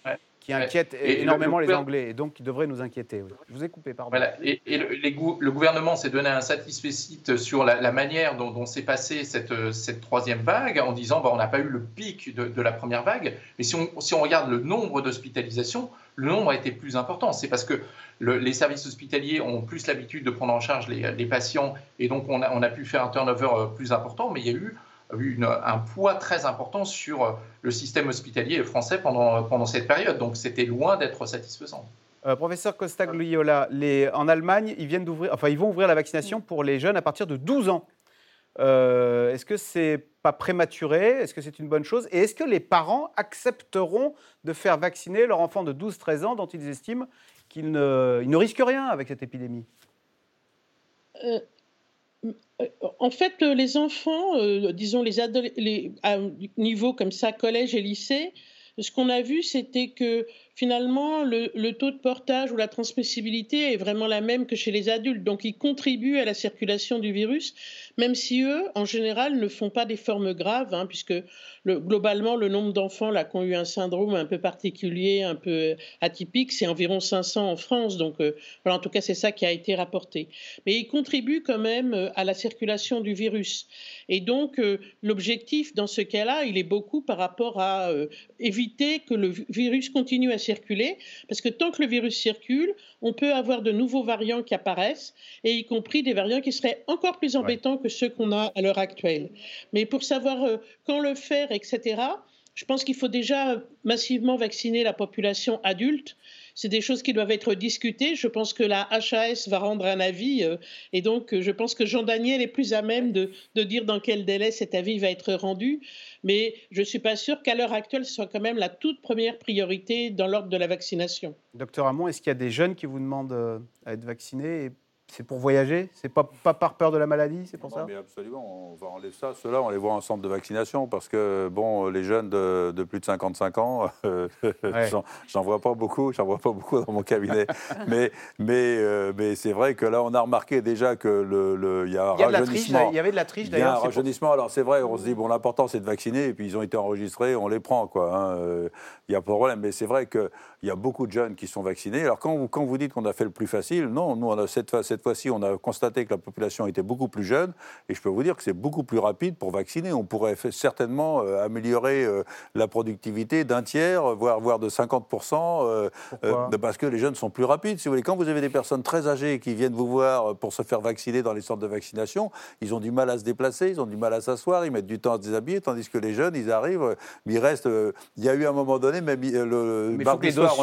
qui inquiète énormément les Anglais et donc qui devrait nous inquiéter. Je vous ai coupé, pardon. Et, le, gouvernement s'est donné un satisfait sur la, manière dont, s'est passée cette, cette, troisième vague en disant bah, on n'a pas eu le pic de, la première vague, mais si on, si on regarde le nombre d'hospitalisations, le nombre a été plus important. C'est parce que les services hospitaliers ont plus l'habitude de prendre en charge les, patients et donc on a, on a pu faire un turnover euh, plus important, mais il y a eu eu un poids très important sur euh, le système hospitalier français pendant, pendant cette période. Donc c'était loin d'être satisfaisant. Euh, professeur Costa Gliola, les, en Allemagne, ils, viennent d'ouvrir, enfin, ils vont ouvrir la vaccination pour les jeunes à partir de 12 ans. Euh, est-ce que c'est pas prématuré? Est-ce que c'est une bonne chose? Et est-ce que les parents accepteront de faire vacciner leur enfant de 12-13 ans dont ils estiment qu'ils ne, ne risquent rien avec cette épidémie? En fait, les enfants, euh, disons les, les, à niveau comme ça, collège et lycée, ce qu'on a vu, c'était que finalement, le, taux de portage ou la transmissibilité est vraiment la même que chez les adultes. Donc, ils contribuent à la circulation du virus, même si eux, en général, ne font pas des formes graves, hein, puisque globalement, le nombre d'enfants qui ont eu un syndrome un peu particulier, un peu atypique, c'est environ 500 en France. Donc, euh, voilà, en tout cas, c'est ça qui a été rapporté. Mais ils contribuent quand même euh, à la circulation du virus. Et donc, euh, l'objectif dans ce cas-là, il est beaucoup par rapport à éviter que le virus continue à circuler, parce que tant que le virus circule, on peut avoir de nouveaux variants qui apparaissent, et y compris des variants qui seraient encore plus embêtants que ceux qu'on a à l'heure actuelle. Mais pour savoir euh, quand le faire, etc., je pense qu'il faut déjà massivement vacciner la population adulte c'est des choses qui doivent être discutées. Je pense que la HAS va rendre un avis euh, et donc euh, je pense que Jean Daniel est plus à même de, dire dans quel délai cet avis va être rendu. Mais je ne suis pas sûre qu'à l'heure actuelle, ce soit quand même la toute première priorité dans l'ordre de la vaccination. Docteur Hamon, est-ce qu'il y a des jeunes qui vous demandent euh, à être vaccinés c'est pour voyager? C'est pas, pas par peur de la maladie, c'est pour ça? mais Absolument, on va enlever ça. Ceux-là, on les voit en centre de vaccination parce que, bon, les jeunes de, plus de 55 ans, (laughs) j'en vois pas beaucoup, j'en vois pas beaucoup dans mon cabinet. (laughs) mais mais, euh, mais c'est vrai que là, on a remarqué déjà que le, il y a un rajeunissement. il y avait de la triche d'ailleurs. Il y a un rajeunissement. Alors c'est vrai, on se dit, bon, l'important c'est de vacciner et puis ils ont été enregistrés, on les prend, quoi. Hein, euh, il n'y a pas de problème. Mais c'est vrai qu'il y a beaucoup de jeunes qui sont vaccinés. Alors quand vous, quand vous dites qu'on a fait le plus facile, non, nous, on a cette, cette cette fois-ci, on a constaté que la population était beaucoup plus jeune, et je peux vous dire que c'est beaucoup plus rapide pour vacciner. On pourrait certainement euh, améliorer euh, la productivité d'un tiers, voire, voire de 50%, euh, parce que les jeunes sont plus rapides. Si vous voulez, quand vous avez des personnes très âgées qui viennent vous voir pour se faire vacciner dans les centres de vaccination, ils ont du mal à se déplacer, ils ont du mal à s'asseoir, ils mettent du temps à se déshabiller, tandis que les jeunes, ils arrivent, ils restent. il y a eu un moment donné, même le mardi, soir,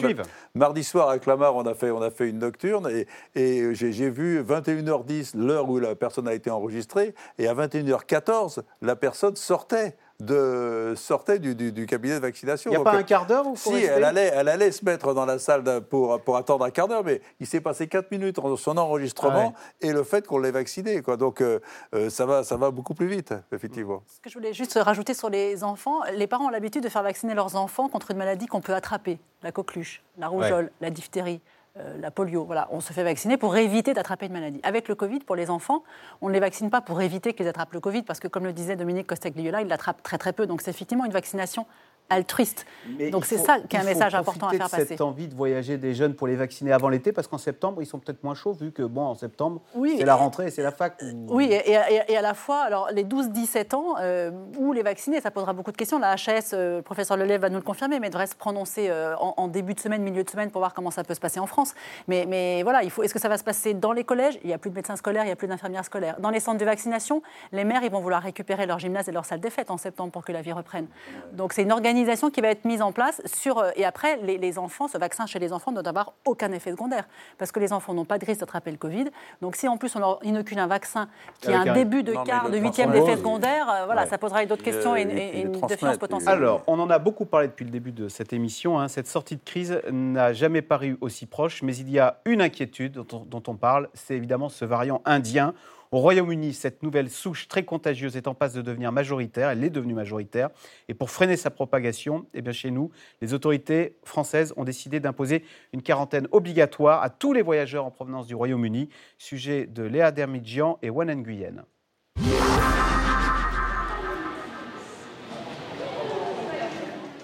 mardi soir, à Clamart, on a fait, on a fait une nocturne, et, et j'ai vu 21h10, l'heure où la personne a été enregistrée, et à 21h14, la personne sortait de, sortait du, du, cabinet de vaccination. Il n'y a pas un quart d'heure Si, elle allait, elle allait se mettre dans la salle pour, pour attendre un quart d'heure, mais il s'est passé 4 minutes entre son enregistrement ah et le fait qu'on l'ait vacciné. Quoi. Donc euh, euh, ça, va, ça va beaucoup plus vite, effectivement. Ce que je voulais juste rajouter sur les enfants, les parents ont l'habitude de faire vacciner leurs enfants contre une maladie qu'on peut attraper, la coqueluche, la rougeole, la diphtérie. Euh, la polio. Voilà, on se fait vacciner pour éviter d'attraper une maladie. Avec le Covid, pour les enfants, on ne les vaccine pas pour éviter qu'ils attrapent le Covid, parce que comme le disait Dominique Costagliola, ils l'attrapent très très peu. Donc c'est effectivement une vaccination altruiste. Donc c'est ça qui est un message important à faire passer. cette envie de voyager des jeunes pour les vacciner avant l'été, parce qu'en septembre, ils sont peut-être moins chauds, vu que, bon, en septembre, c'est la rentrée, c'est la fac. Oui, et, à la fois, alors les 12-17 ans, euh, où les vacciner, ça posera beaucoup de questions. La HAS, euh, le professeur Lelev va nous le confirmer, mais devrait se prononcer euh, en, début de semaine, milieu de semaine, pour voir comment ça peut se passer en France. Mais, mais voilà, il faut, est-ce que ça va se passer dans les collèges? Il n'y a plus de médecins scolaires, il n'y a plus d'infirmières scolaires. Dans les centres de vaccination, les maires, ils vont vouloir récupérer leur gymnase et leur salle des fêtes en septembre pour que la vie reprenne. Donc c'est une organisation qui va être mise en place sur. Euh, et après, les, enfants, ce vaccin chez les enfants ne doit avoir aucun effet secondaire. Parce que les enfants n'ont pas de risque d'attraper le Covid. Donc si en plus on leur inocule un vaccin qui a un, début de quart, de huitième d'effet secondaire, euh, voilà, ça posera d'autres questions et, une défiance potentielle. Alors, on en a beaucoup parlé depuis le début de cette émission. Hein. Cette sortie de crise n'a jamais paru aussi proche, mais il y a une inquiétude dont dont on parle, c'est évidemment ce variant indien au Royaume-Uni, cette nouvelle souche très contagieuse est en passe de devenir majoritaire, elle est devenue majoritaire, et pour freiner sa propagation, eh bien chez nous, les autorités françaises ont décidé d'imposer une quarantaine obligatoire à tous les voyageurs en provenance du Royaume-Uni, sujet de Léa Dermidjian et Wan Nguyen.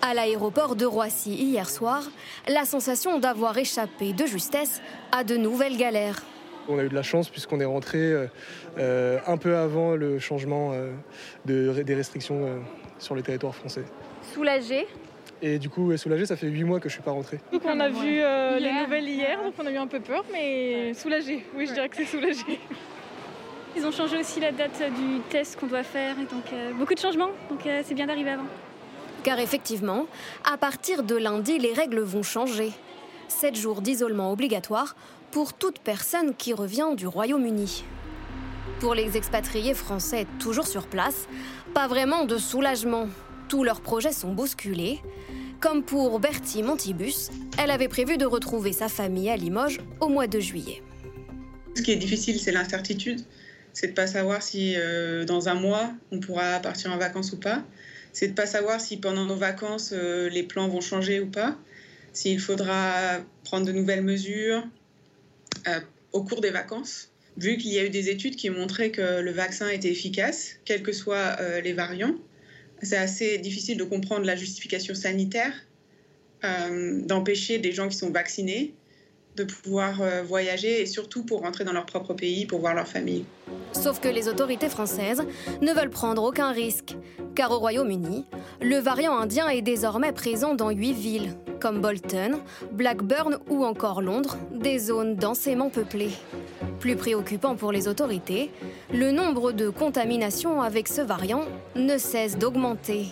À l'aéroport de Roissy hier soir, la sensation d'avoir échappé de justesse à de nouvelles galères. On a eu de la chance puisqu'on est rentré euh, euh, un peu avant le changement euh, des restrictions sur le territoire français. Soulagé et du coup, soulagé, ça fait huit mois que je suis pas rentré. Donc on a vu les nouvelles hier, donc on a eu un peu peur, mais soulagé. Oui, je dirais que c'est soulagé. (laughs) Ils ont changé aussi la date du test qu'on doit faire, et donc beaucoup de changements, donc c'est bien d'arriver avant. Car effectivement, à partir de lundi, les règles vont changer. Sept jours d'isolement obligatoire pour toute personne qui revient du Royaume-Uni. Pour les expatriés français toujours sur place, pas vraiment de soulagement. Tous leurs projets sont bousculés. Comme pour Bertie Montibus, elle avait prévu de retrouver sa famille à Limoges au mois de juillet. Ce qui est difficile, c'est l'incertitude. C'est de ne pas savoir si euh, dans un mois, on pourra partir en vacances ou pas. c'est de ne pas savoir si pendant nos vacances, euh, les plans vont changer ou pas, s'il faudra prendre de nouvelles mesures euh, au cours des vacances, vu qu'il y a eu des études qui ont montré que le vaccin était efficace, quels que soient euh, les variants. C'est assez difficile de comprendre la justification sanitaire d'empêcher des gens qui sont vaccinés de pouvoir voyager et surtout pour rentrer dans leur propre pays, pour voir leur famille. Sauf que les autorités françaises ne veulent prendre aucun risque, car au Royaume-Uni, le variant indien est désormais présent dans huit villes, comme Bolton, Blackburn ou encore Londres, des zones densément peuplées. Plus préoccupant pour les autorités, le nombre de contaminations avec ce variant ne cesse d'augmenter.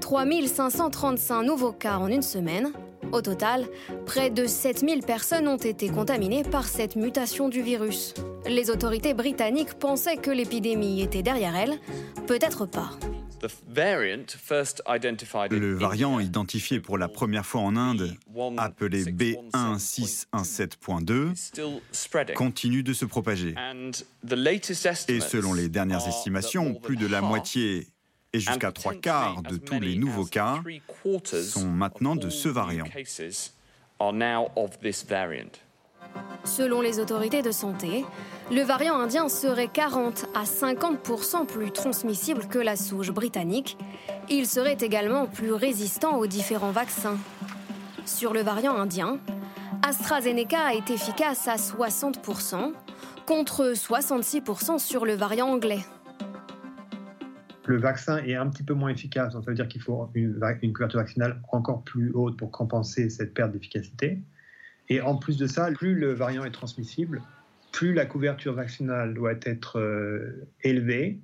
3535 nouveaux cas en une semaine. Au total, près de 7000 personnes ont été contaminées par cette mutation du virus. Les autorités britanniques pensaient que l'épidémie était derrière elles, peut-être pas. Le variant identifié pour la première fois en Inde, appelé B1617.2, continue de se propager. Et selon les dernières estimations, plus de la moitié et jusqu'à trois quarts de tous les nouveaux cas sont maintenant de ce variant. Selon les autorités de santé, le variant indien serait 40 à 50% plus transmissible que la souche britannique. Il serait également plus résistant aux différents vaccins. Sur le variant indien, AstraZeneca est efficace à 60% contre 66% sur le variant anglais. Le vaccin est un petit peu moins efficace, donc ça veut dire qu'il faut une, couverture vaccinale encore plus haute pour compenser cette perte d'efficacité. Et en plus de ça, plus le variant est transmissible, plus la couverture vaccinale doit être euh, élevée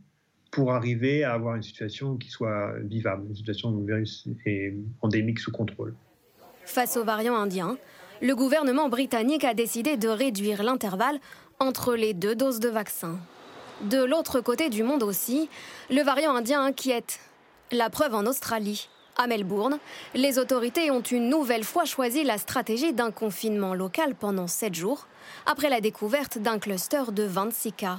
pour arriver à avoir une situation qui soit vivable, une situation où le virus est endémique sous contrôle. Face au variant indien, le gouvernement britannique a décidé de réduire l'intervalle entre les deux doses de vaccin. De l'autre côté du monde aussi, le variant indien inquiète. La preuve en Australie. À Melbourne, les autorités ont une nouvelle fois choisi la stratégie d'un confinement local pendant 7 jours, après la découverte d'un cluster de 26 cas.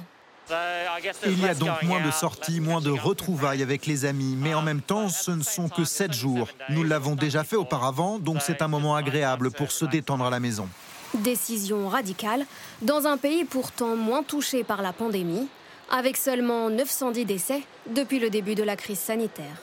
Il y a donc moins de sorties, moins de retrouvailles avec les amis, mais en même temps, ce ne sont que 7 jours. Nous l'avons déjà fait auparavant, donc c'est un moment agréable pour se détendre à la maison. Décision radicale dans un pays pourtant moins touché par la pandémie, avec seulement 910 décès depuis le début de la crise sanitaire.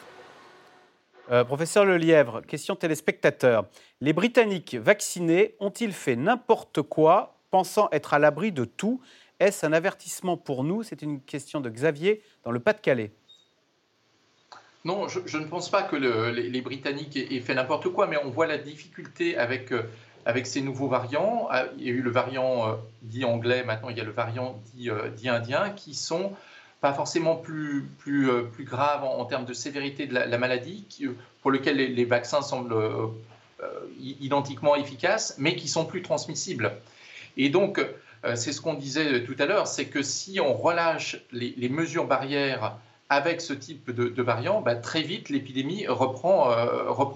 Euh, professeur Lelièvre, question téléspectateur. Les Britanniques vaccinés ont-ils fait n'importe quoi pensant être à l'abri de tout? Est-ce un avertissement pour nous? C'est une question de Xavier dans le Pas-de-Calais. Non, je, ne pense pas que les, Britanniques aient, fait n'importe quoi, mais on voit la difficulté avec, euh, avec ces nouveaux variants. Ah, il y a eu le variant euh, dit anglais, maintenant il y a le variant dit, dit indien, qui sont pas forcément plus, plus, euh, plus grave en, termes de sévérité de la, maladie, euh, pour lequel les, vaccins semblent euh, identiquement efficaces, mais qui sont plus transmissibles. Et donc, c'est ce qu'on disait tout à l'heure, c'est que si on relâche les, mesures barrières avec ce type de, variant, bah, très vite l'épidémie reprend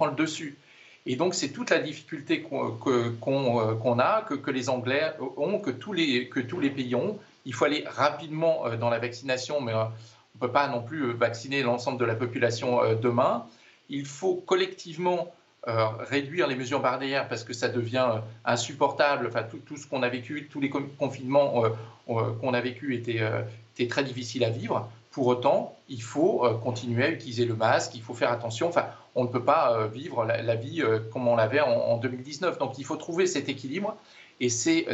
le dessus. Et donc, c'est toute la difficulté qu'on a, que, que, les Anglais ont, que tous les, que tous les pays ont, il faut aller rapidement euh, dans la vaccination, mais euh, on ne peut pas non plus euh, vacciner l'ensemble de la population demain. Il faut collectivement réduire les mesures barrières parce que ça devient insupportable. Enfin, tout, ce qu'on a vécu, tous les confinements qu'on a vécu étaient, étaient, très difficiles à vivre. Pour autant, il faut continuer à utiliser le masque, il faut faire attention. Enfin, on ne peut pas vivre la, vie comme on l'avait en, en, 2019. Donc, il faut trouver cet équilibre. Et c'est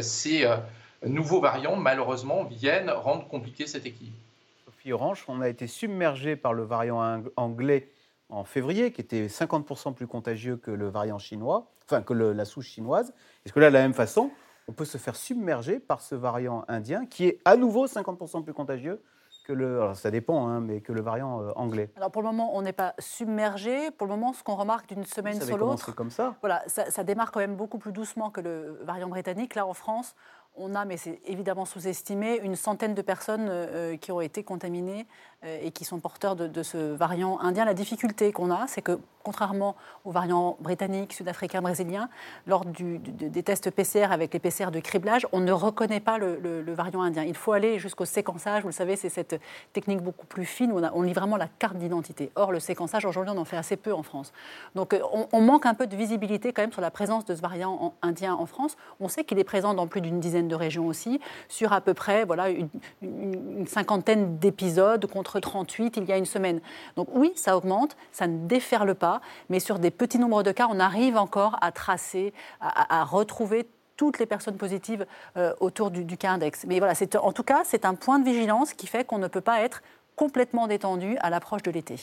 nouveaux variants, malheureusement, viennent rendre compliqué cet équilibre. Sophie Orange, on a été submergé par le variant anglais en février, qui était 50% plus contagieux que le variant chinois, enfin que la souche chinoise. Est-ce que là, de la même façon, on peut se faire submerger par ce variant indien, qui est à nouveau 50% plus contagieux que le, alors ça dépend, hein, mais que le variant euh, anglais. Alors pour le moment, on n'est pas submergé. Pour le moment, ce qu'on remarque d'une semaine sur l'autre, comme ça. Voilà, ça, ça, démarre quand même beaucoup plus doucement que le variant britannique. Là, en France, on a, mais c'est évidemment sous-estimé, une centaine de personnes euh, qui ont été contaminées euh, et qui sont porteurs de, ce variant indien. La difficulté qu'on a, c'est que contrairement aux variants britanniques, sud-africains, brésiliens, lors des tests PCR avec les PCR de criblage, on ne reconnaît pas le, variant indien. Il faut aller jusqu'au séquençage. Vous le savez, c'est cette technique beaucoup plus fine où on, lit vraiment la carte d'identité. Or, le séquençage, aujourd'hui, on en fait assez peu en France. Donc, euh, on, manque un peu de visibilité quand même sur la présence de ce variant indien en France. On sait qu'il est présent dans plus d'une dizaine de régions aussi, sur à peu près voilà, une, une cinquantaine d'épisodes contre 38 il y a une semaine. Donc oui, ça augmente, ça ne déferle pas, mais sur des petits nombres de cas, on arrive encore à tracer, à, retrouver toutes les personnes positives euh, autour du, cas index. Mais voilà, en tout cas, c'est un point de vigilance qui fait qu'on ne peut pas être complètement détendu à l'approche de l'été.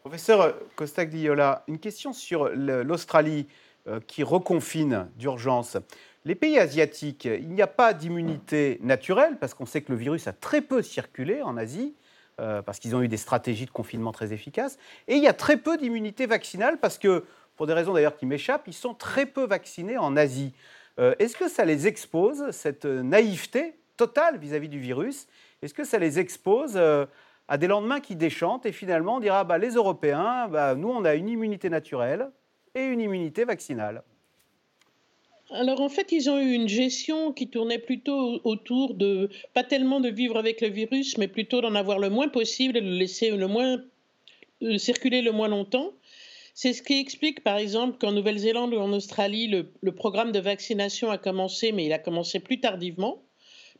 Professeur Costagliola, une question sur l'Australie euh, qui reconfine d'urgence. Les pays asiatiques, il n'y a pas d'immunité naturelle parce qu'on sait que le virus a très peu circulé en Asie. Euh, parce qu'ils ont eu des stratégies de confinement très efficaces. Et il y a très peu d'immunité vaccinale parce que, pour des raisons d'ailleurs qui m'échappent, ils sont très peu vaccinés en Asie. Euh, est-ce que ça les expose, cette naïveté totale vis-à-vis du virus? Est-ce que ça les expose euh, à des lendemains qui déchantent et finalement on dira bah, les Européens, bah, nous on a une immunité naturelle et une immunité vaccinale? Alors en fait, ils ont eu une gestion qui tournait plutôt autour de, pas tellement de vivre avec le virus, mais plutôt d'en avoir le moins possible et de le laisser le moins euh, circuler le moins longtemps. C'est ce qui explique, par exemple, qu'en Nouvelle-Zélande ou en Australie, le, programme de vaccination a commencé, mais il a commencé plus tardivement,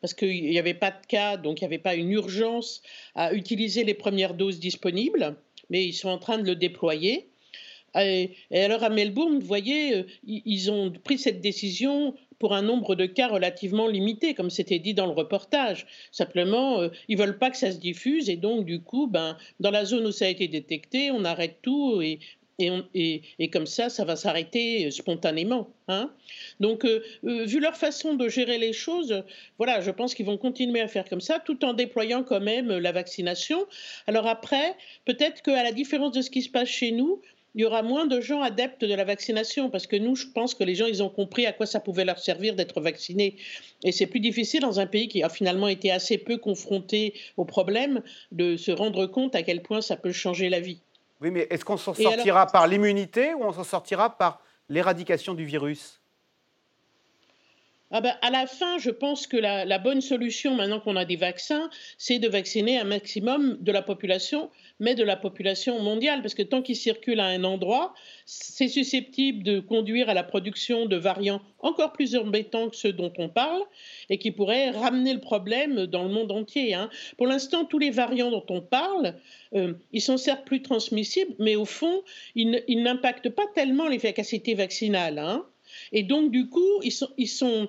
parce qu'il n'y avait pas de cas, donc il n'y avait pas une urgence à utiliser les premières doses disponibles, mais ils sont en train de le déployer. Et, alors à Melbourne, vous voyez, euh, ils ont pris cette décision pour un nombre de cas relativement limité, comme c'était dit dans le reportage. Simplement, euh, ils veulent pas que ça se diffuse et donc du coup, ben, dans la zone où ça a été détecté, on arrête tout et, et, et, comme ça, ça va s'arrêter euh, spontanément. Hein Donc, vu leur façon de gérer les choses, voilà, je pense qu'ils vont continuer à faire comme ça, tout en déployant quand même la vaccination. Alors après, peut-être qu'à la différence de ce qui se passe chez nous, il y aura moins de gens adeptes de la vaccination parce que nous, je pense que les gens, ils ont compris à quoi ça pouvait leur servir d'être vaccinés. Et c'est plus difficile dans un pays qui a finalement été assez peu confronté au problème de se rendre compte à quel point ça peut changer la vie. Oui, mais est-ce qu'on s'en sortira par l'immunité ou on s'en sortira par l'éradication du virus? Ah ben, à la fin, je pense que la, bonne solution, maintenant qu'on a des vaccins, c'est de vacciner un maximum de la population, mais de la population mondiale, parce que tant qu'il circule à un endroit, c'est susceptible de conduire à la production de variants encore plus embêtants que ceux dont on parle, et qui pourraient ramener le problème dans le monde entier. Hein. Pour l'instant, tous les variants dont on parle, euh, ils sont certes plus transmissibles, mais au fond, ils, n'impactent pas tellement l'efficacité vaccinale. Hein. Et donc, du coup, ils sont,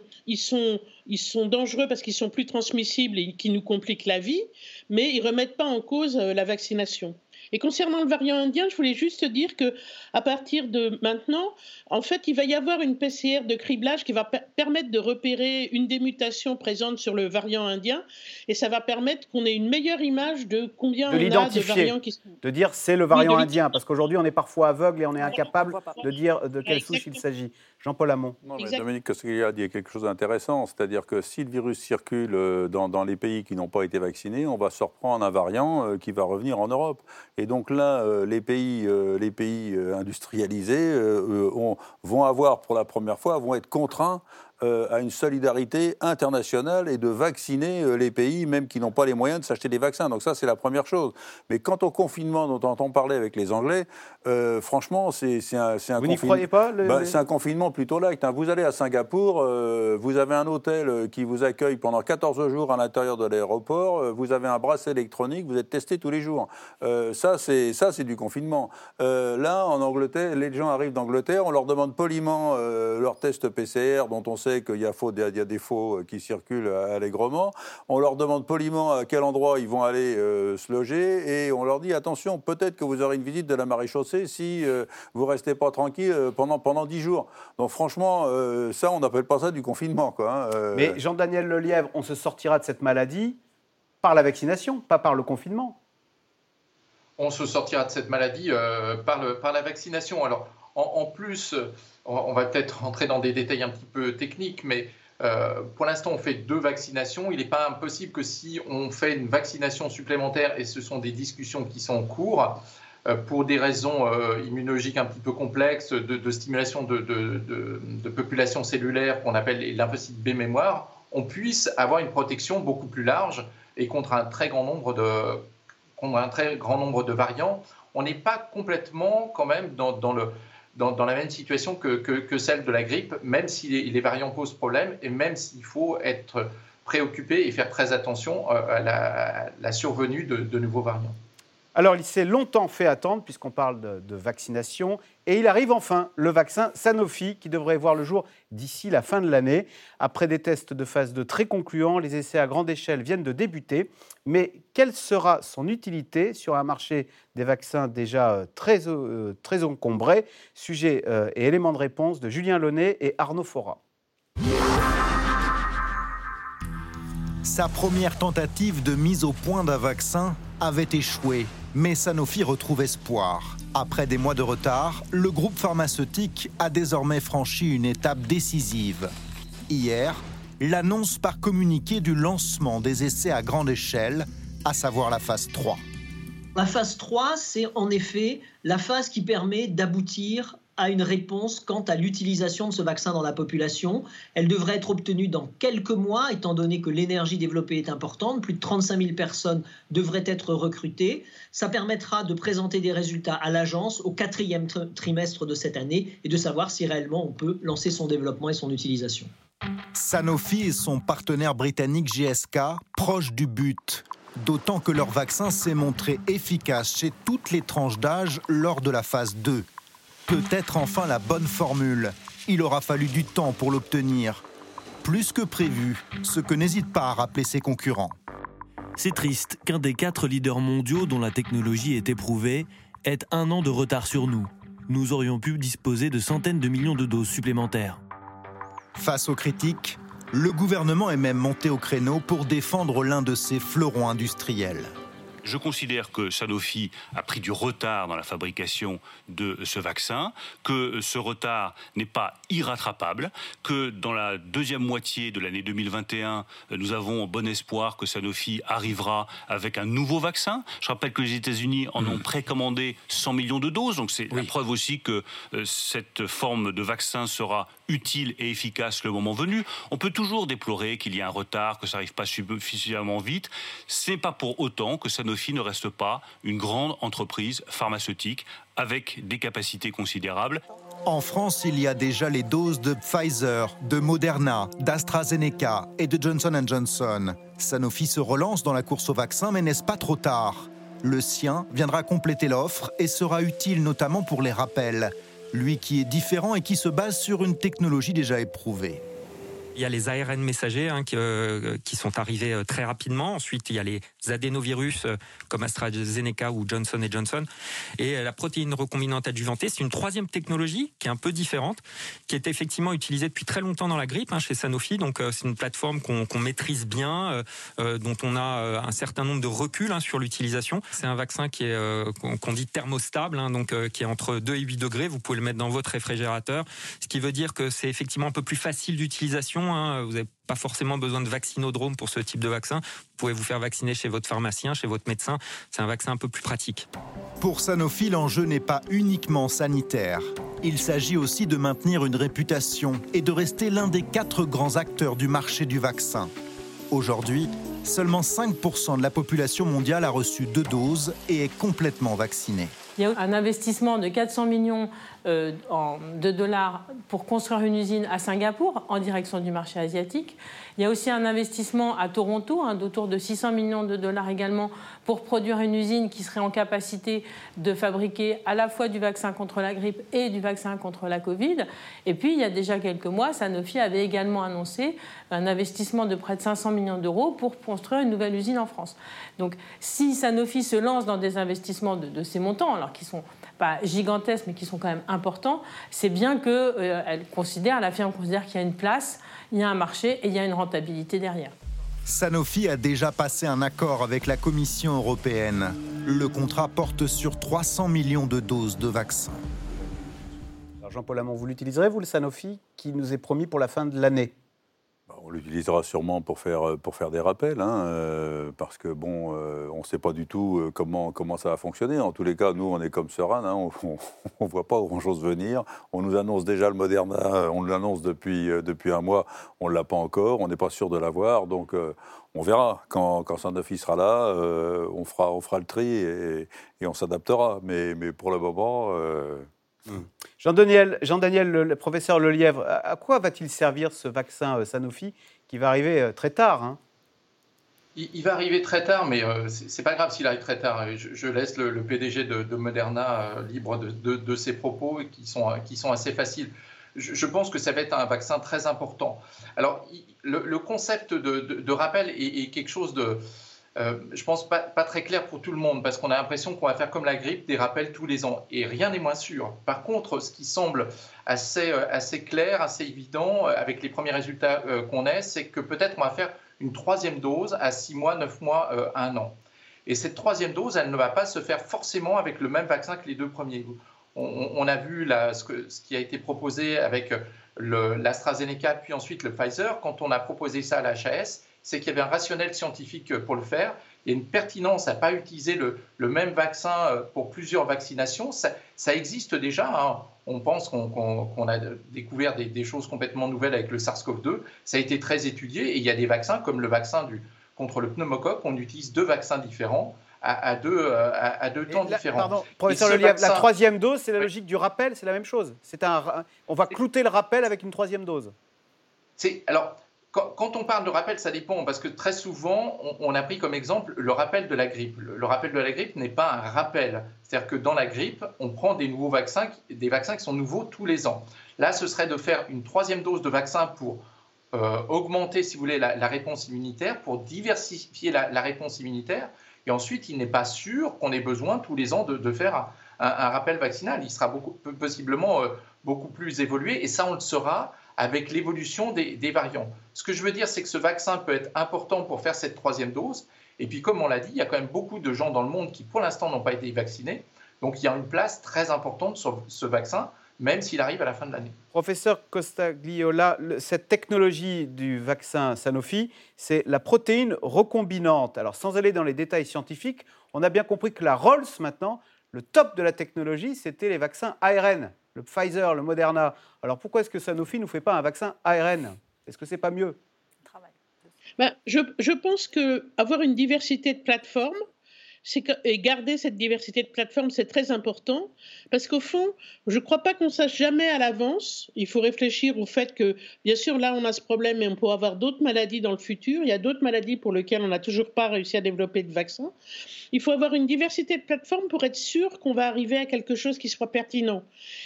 dangereux parce qu'ils sont plus transmissibles et qui nous compliquent la vie, mais ils ne remettent pas en cause euh, la vaccination. Et concernant le variant indien, je voulais juste dire que à partir de maintenant, en fait, il va y avoir une PCR de criblage qui va permettre de repérer une des mutations présentes sur le variant indien, et ça va permettre qu'on ait une meilleure image de combien de on a de variants qui sont. De dire c'est le variant indien, parce qu'aujourd'hui on est parfois aveugle et on est incapable de dire de quelle souche il s'agit. Jean-Paul Hamon. Non, mais Dominique a dit quelque chose d'intéressant, c'est-à-dire que si le virus circule euh, dans, dans les pays qui n'ont pas été vaccinés, on va se reprendre un variant euh, qui va revenir en Europe. Et donc là, euh, les pays, les pays industrialisés vont avoir pour la première fois, vont être contraints euh, à une solidarité internationale et de vacciner euh, les pays, même qui n'ont pas les moyens de s'acheter des vaccins. Donc ça, c'est la première chose. Mais quant au confinement dont on entend parler avec les Anglais, euh, franchement, c'est un, un, Vous n'y croyez pas bah, C'est un confinement plutôt light. Hein. Vous allez à Singapour, vous avez un hôtel qui vous accueille pendant 14 jours à l'intérieur de l'aéroport, vous avez un bracelet électronique, vous êtes testé tous les jours. ça, c'est du confinement. là, en Angleterre, les gens arrivent d'Angleterre, on leur demande poliment leur test PCR dont on sait qu'il y, a des faux euh, qui circulent allègrement. On leur demande poliment à quel endroit ils vont aller euh, se loger et on leur dit attention, peut-être que vous aurez une visite de la maréchaussée si euh, vous restez pas tranquille pendant pendant dix jours. Donc franchement, ça, on n'appelle pas ça du confinement, quoi. Hein, Mais Jean-Daniel Lelièvre, on se sortira de cette maladie par la vaccination, pas par le confinement. On se sortira de cette maladie par, le, par la vaccination. Alors, en plus, on va peut-être rentrer dans des détails un petit peu techniques, mais euh, pour l'instant, on fait deux vaccinations. Il n'est pas impossible que si on fait une vaccination supplémentaire, et ce sont des discussions qui sont en cours, pour des raisons immunologiques un petit peu complexes, de, stimulation de, de, population cellulaire qu'on appelle les lymphocytes B mémoire, on puisse avoir une protection beaucoup plus large et contre un très grand nombre de, contre un très grand nombre de variants. On n'est pas complètement quand même dans, le, dans, la même situation que, celle de la grippe, même si les, variants posent problème et même s'il faut être préoccupé et faire très attention euh, à la, survenue de nouveaux variants. Alors, il s'est longtemps fait attendre, puisqu'on parle de, vaccination, et il arrive enfin, le vaccin Sanofi, qui devrait voir le jour d'ici la fin de l'année. Après des tests de phase 2 très concluants, les essais à grande échelle viennent de débuter. Mais quelle sera son utilité sur un marché des vaccins déjà euh, très, euh, très encombré? Sujet euh, et élément de réponse de Julien Launay et Arnaud Fora. Sa première tentative de mise au point d'un vaccin avait échoué mais Sanofi retrouve espoir. Après des mois de retard, le groupe pharmaceutique a désormais franchi une étape décisive. Hier, l'annonce par communiqué du lancement des essais à grande échelle, à savoir la phase 3. La phase 3, c'est en effet la phase qui permet d'aboutir à une réponse quant à l'utilisation de ce vaccin dans la population. Elle devrait être obtenue dans quelques mois, étant donné que l'énergie développée est importante. Plus de 35 000 personnes devraient être recrutées. Ça permettra de présenter des résultats à l'agence au quatrième trimestre de cette année et de savoir si réellement on peut lancer son développement et son utilisation. Sanofi et son partenaire britannique GSK proches du but. D'autant que leur vaccin s'est montré efficace chez toutes les tranches d'âge lors de la phase 2 peut-être enfin la bonne formule. Il aura fallu du temps pour l'obtenir. Plus que prévu, ce que n'hésite pas à rappeler ses concurrents. C'est triste qu'un des quatre leaders mondiaux dont la technologie est éprouvée ait un an de retard sur nous. Nous aurions pu disposer de centaines de millions de doses supplémentaires. Face aux critiques, le gouvernement est même monté au créneau pour défendre l'un de ses fleurons industriels. Je considère que Sanofi a pris du retard dans la fabrication de ce vaccin, que ce retard n'est pas irrattrapable, que dans la deuxième moitié de l'année 2021, nous avons bon espoir que Sanofi arrivera avec un nouveau vaccin. Je rappelle que les États-Unis en ont précommandé 100 millions de doses, donc c'est la preuve aussi que euh, cette forme de vaccin sera utile et efficace le moment venu. On peut toujours déplorer qu'il y a un retard, que ça n'arrive pas suffisamment vite. Ce n'est pas pour autant que Sanofi ne reste pas une grande entreprise pharmaceutique avec des capacités considérables. En France, il y a déjà les doses de Pfizer, de Moderna, d'AstraZeneca et de Johnson Johnson. Sanofi se relance dans la course au vaccin, mais n'est-ce pas trop tard? Le sien viendra compléter l'offre et sera utile notamment pour les rappels lui qui est différent et qui se base sur une technologie déjà éprouvée. Il y a les ARN messagers hein, euh, qui, sont arrivés euh, très rapidement. Ensuite, il y a les adénovirus euh, comme AstraZeneca ou Johnson Johnson. Et la protéine recombinante adjuvantée, c'est une troisième technologie qui est un peu différente, qui est effectivement utilisée depuis très longtemps dans la grippe hein, chez Sanofi. Donc, c'est une plateforme qu'on maîtrise bien, dont on a un certain nombre de reculs hein, sur l'utilisation. C'est un vaccin qui est qu'on dit thermostable, donc qui est entre 2 et 8 degrés. Vous pouvez le mettre dans votre réfrigérateur, ce qui veut dire que c'est effectivement un peu plus facile d'utilisation Hein. Vous n'avez pas forcément besoin de vaccinodrome pour ce type de vaccin. Vous pouvez vous faire vacciner chez votre pharmacien, chez votre médecin. C'est un vaccin un peu plus pratique. Pour Sanofi, l'enjeu n'est pas uniquement sanitaire. Il s'agit aussi de maintenir une réputation et de rester l'un des quatre grands acteurs du marché du vaccin. Aujourd'hui, seulement 5% de la population mondiale a reçu deux doses et est complètement vaccinée. Il y a un investissement de 400 millions euh, de dollars pour construire une usine à Singapour en direction du marché asiatique. Il y a aussi un investissement à Toronto hein, d'autour de 600 millions de dollars également pour produire une usine qui serait en capacité de fabriquer à la fois du vaccin contre la grippe et du vaccin contre la Covid. Et puis, il y a déjà quelques mois, Sanofi avait également annoncé un investissement de près de 500 millions d'euros pour construire une nouvelle usine en France. Donc, si Sanofi se lance dans des investissements de, de ces montants, alors qu'ils sont pas gigantesques, mais qui sont quand même importants, c'est bien qu'elle euh, considère, la firme considère qu'il y a une place, il y a un marché et il y a une rentabilité derrière. Sanofi a déjà passé un accord avec la Commission européenne. Le contrat porte sur 300 millions de doses de vaccins. Jean-Paul Amont, vous l'utiliserez, vous, le Sanofi, qui nous est promis pour la fin de l'année? On l'utilisera sûrement pour faire, pour faire des rappels, hein, euh, parce que bon, euh, on ne sait pas du tout euh, comment, comment ça va fonctionner. En tous les cas, nous, on est comme Seran, hein, on (laughs) ne voit pas grand-chose venir. On nous annonce déjà le Moderna, on l'annonce depuis, depuis un mois, on ne l'a pas encore, on n'est pas sûr de l'avoir, donc on verra. Quand, quand sera là, on, fera, on fera le tri et, et on s'adaptera. Mais, mais pour le moment... Hmm. Jean-Daniel, Jean-Daniel, le, professeur Lelièvre, à, quoi va-t-il servir ce vaccin euh, Sanofi qui va arriver euh, très tard hein? Il, va arriver très tard, mais euh, ce c'est pas grave s'il arrive très tard. Je, laisse le, PDG de, Moderna libre de, ses propos qui sont, qui sont assez faciles. Je, pense que ça va être un vaccin très important. Alors, le, concept de, rappel est quelque chose de, euh, je pense, pas, très clair pour tout le monde, parce qu'on a l'impression qu'on va faire comme la grippe, des rappels tous les ans, et rien n'est moins sûr. Par contre, ce qui semble assez, euh, clair, assez évident, euh, avec les premiers résultats qu'on ait, c'est que peut-être on va faire une troisième dose à 6 mois, 9 mois, 1 an. Et cette troisième dose, elle ne va pas se faire forcément avec le même vaccin que les deux premiers. On, a vu ce, ce, qui a été proposé avec l'AstraZeneca, puis ensuite le Pfizer. Quand on a proposé ça à l'HAS, c'est qu'il y avait un rationnel scientifique pour le faire. Il y a une pertinence à ne pas utiliser le, même vaccin euh, pour plusieurs vaccinations. Ça, existe déjà. Hein. On pense qu'on a découvert des, choses complètement nouvelles avec le SARS-CoV-2. Ça a été très étudié et il y a des vaccins comme le vaccin du, contre le pneumocoque. On utilise deux vaccins différents à, deux, euh, à, deux temps différents. Pardon, professeur Lelièvre, la troisième dose, c'est la logique du rappel, c'est la même chose. Un, on va clouter le rappel avec une troisième dose. Alors, quand, on parle de rappel, ça dépend, parce que très souvent, on, a pris comme exemple le rappel de la grippe. Le, rappel de la grippe n'est pas un rappel. C'est-à-dire que dans la grippe, on prend des nouveaux vaccins, des vaccins qui sont nouveaux tous les ans. Là, ce serait de faire une troisième dose de vaccin pour euh, augmenter, si vous voulez, la, réponse immunitaire, pour diversifier la, réponse immunitaire. Et ensuite, il n'est pas sûr qu'on ait besoin tous les ans de, faire un, rappel vaccinal. Il sera possiblement euh, beaucoup plus évolué, et ça, on le saura avec l'évolution des, variants. Ce que je veux dire, c'est que ce vaccin peut être important pour faire cette troisième dose. Et puis, comme on l'a dit, il y a quand même beaucoup de gens dans le monde qui, pour l'instant, n'ont pas été vaccinés. Donc, il y a une place très importante sur ce vaccin, même s'il arrive à la fin de l'année. Professeur Costagliola, cette technologie du vaccin Sanofi, c'est la protéine recombinante. Alors, sans aller dans les détails scientifiques, on a bien compris que la Rolls, maintenant, le top de la technologie, c'était les vaccins ARN le Pfizer, le Moderna. Alors pourquoi est-ce que Sanofi ne nous fait pas un vaccin ARN Est-ce que c'est pas mieux? Ben, je, je, pense qu'avoir une diversité de plateformes, et garder cette diversité de plateformes, c'est très important, parce qu'au fond, je ne crois pas qu'on sache jamais à l'avance. Il faut réfléchir au fait que, bien sûr, là, on a ce problème, mais on pourra avoir d'autres maladies dans le futur. Il y a d'autres maladies pour lesquelles on n'a toujours pas réussi à développer de vaccin. Il faut avoir une diversité de plateformes pour être sûr qu'on va arriver à quelque chose qui soit pertinent.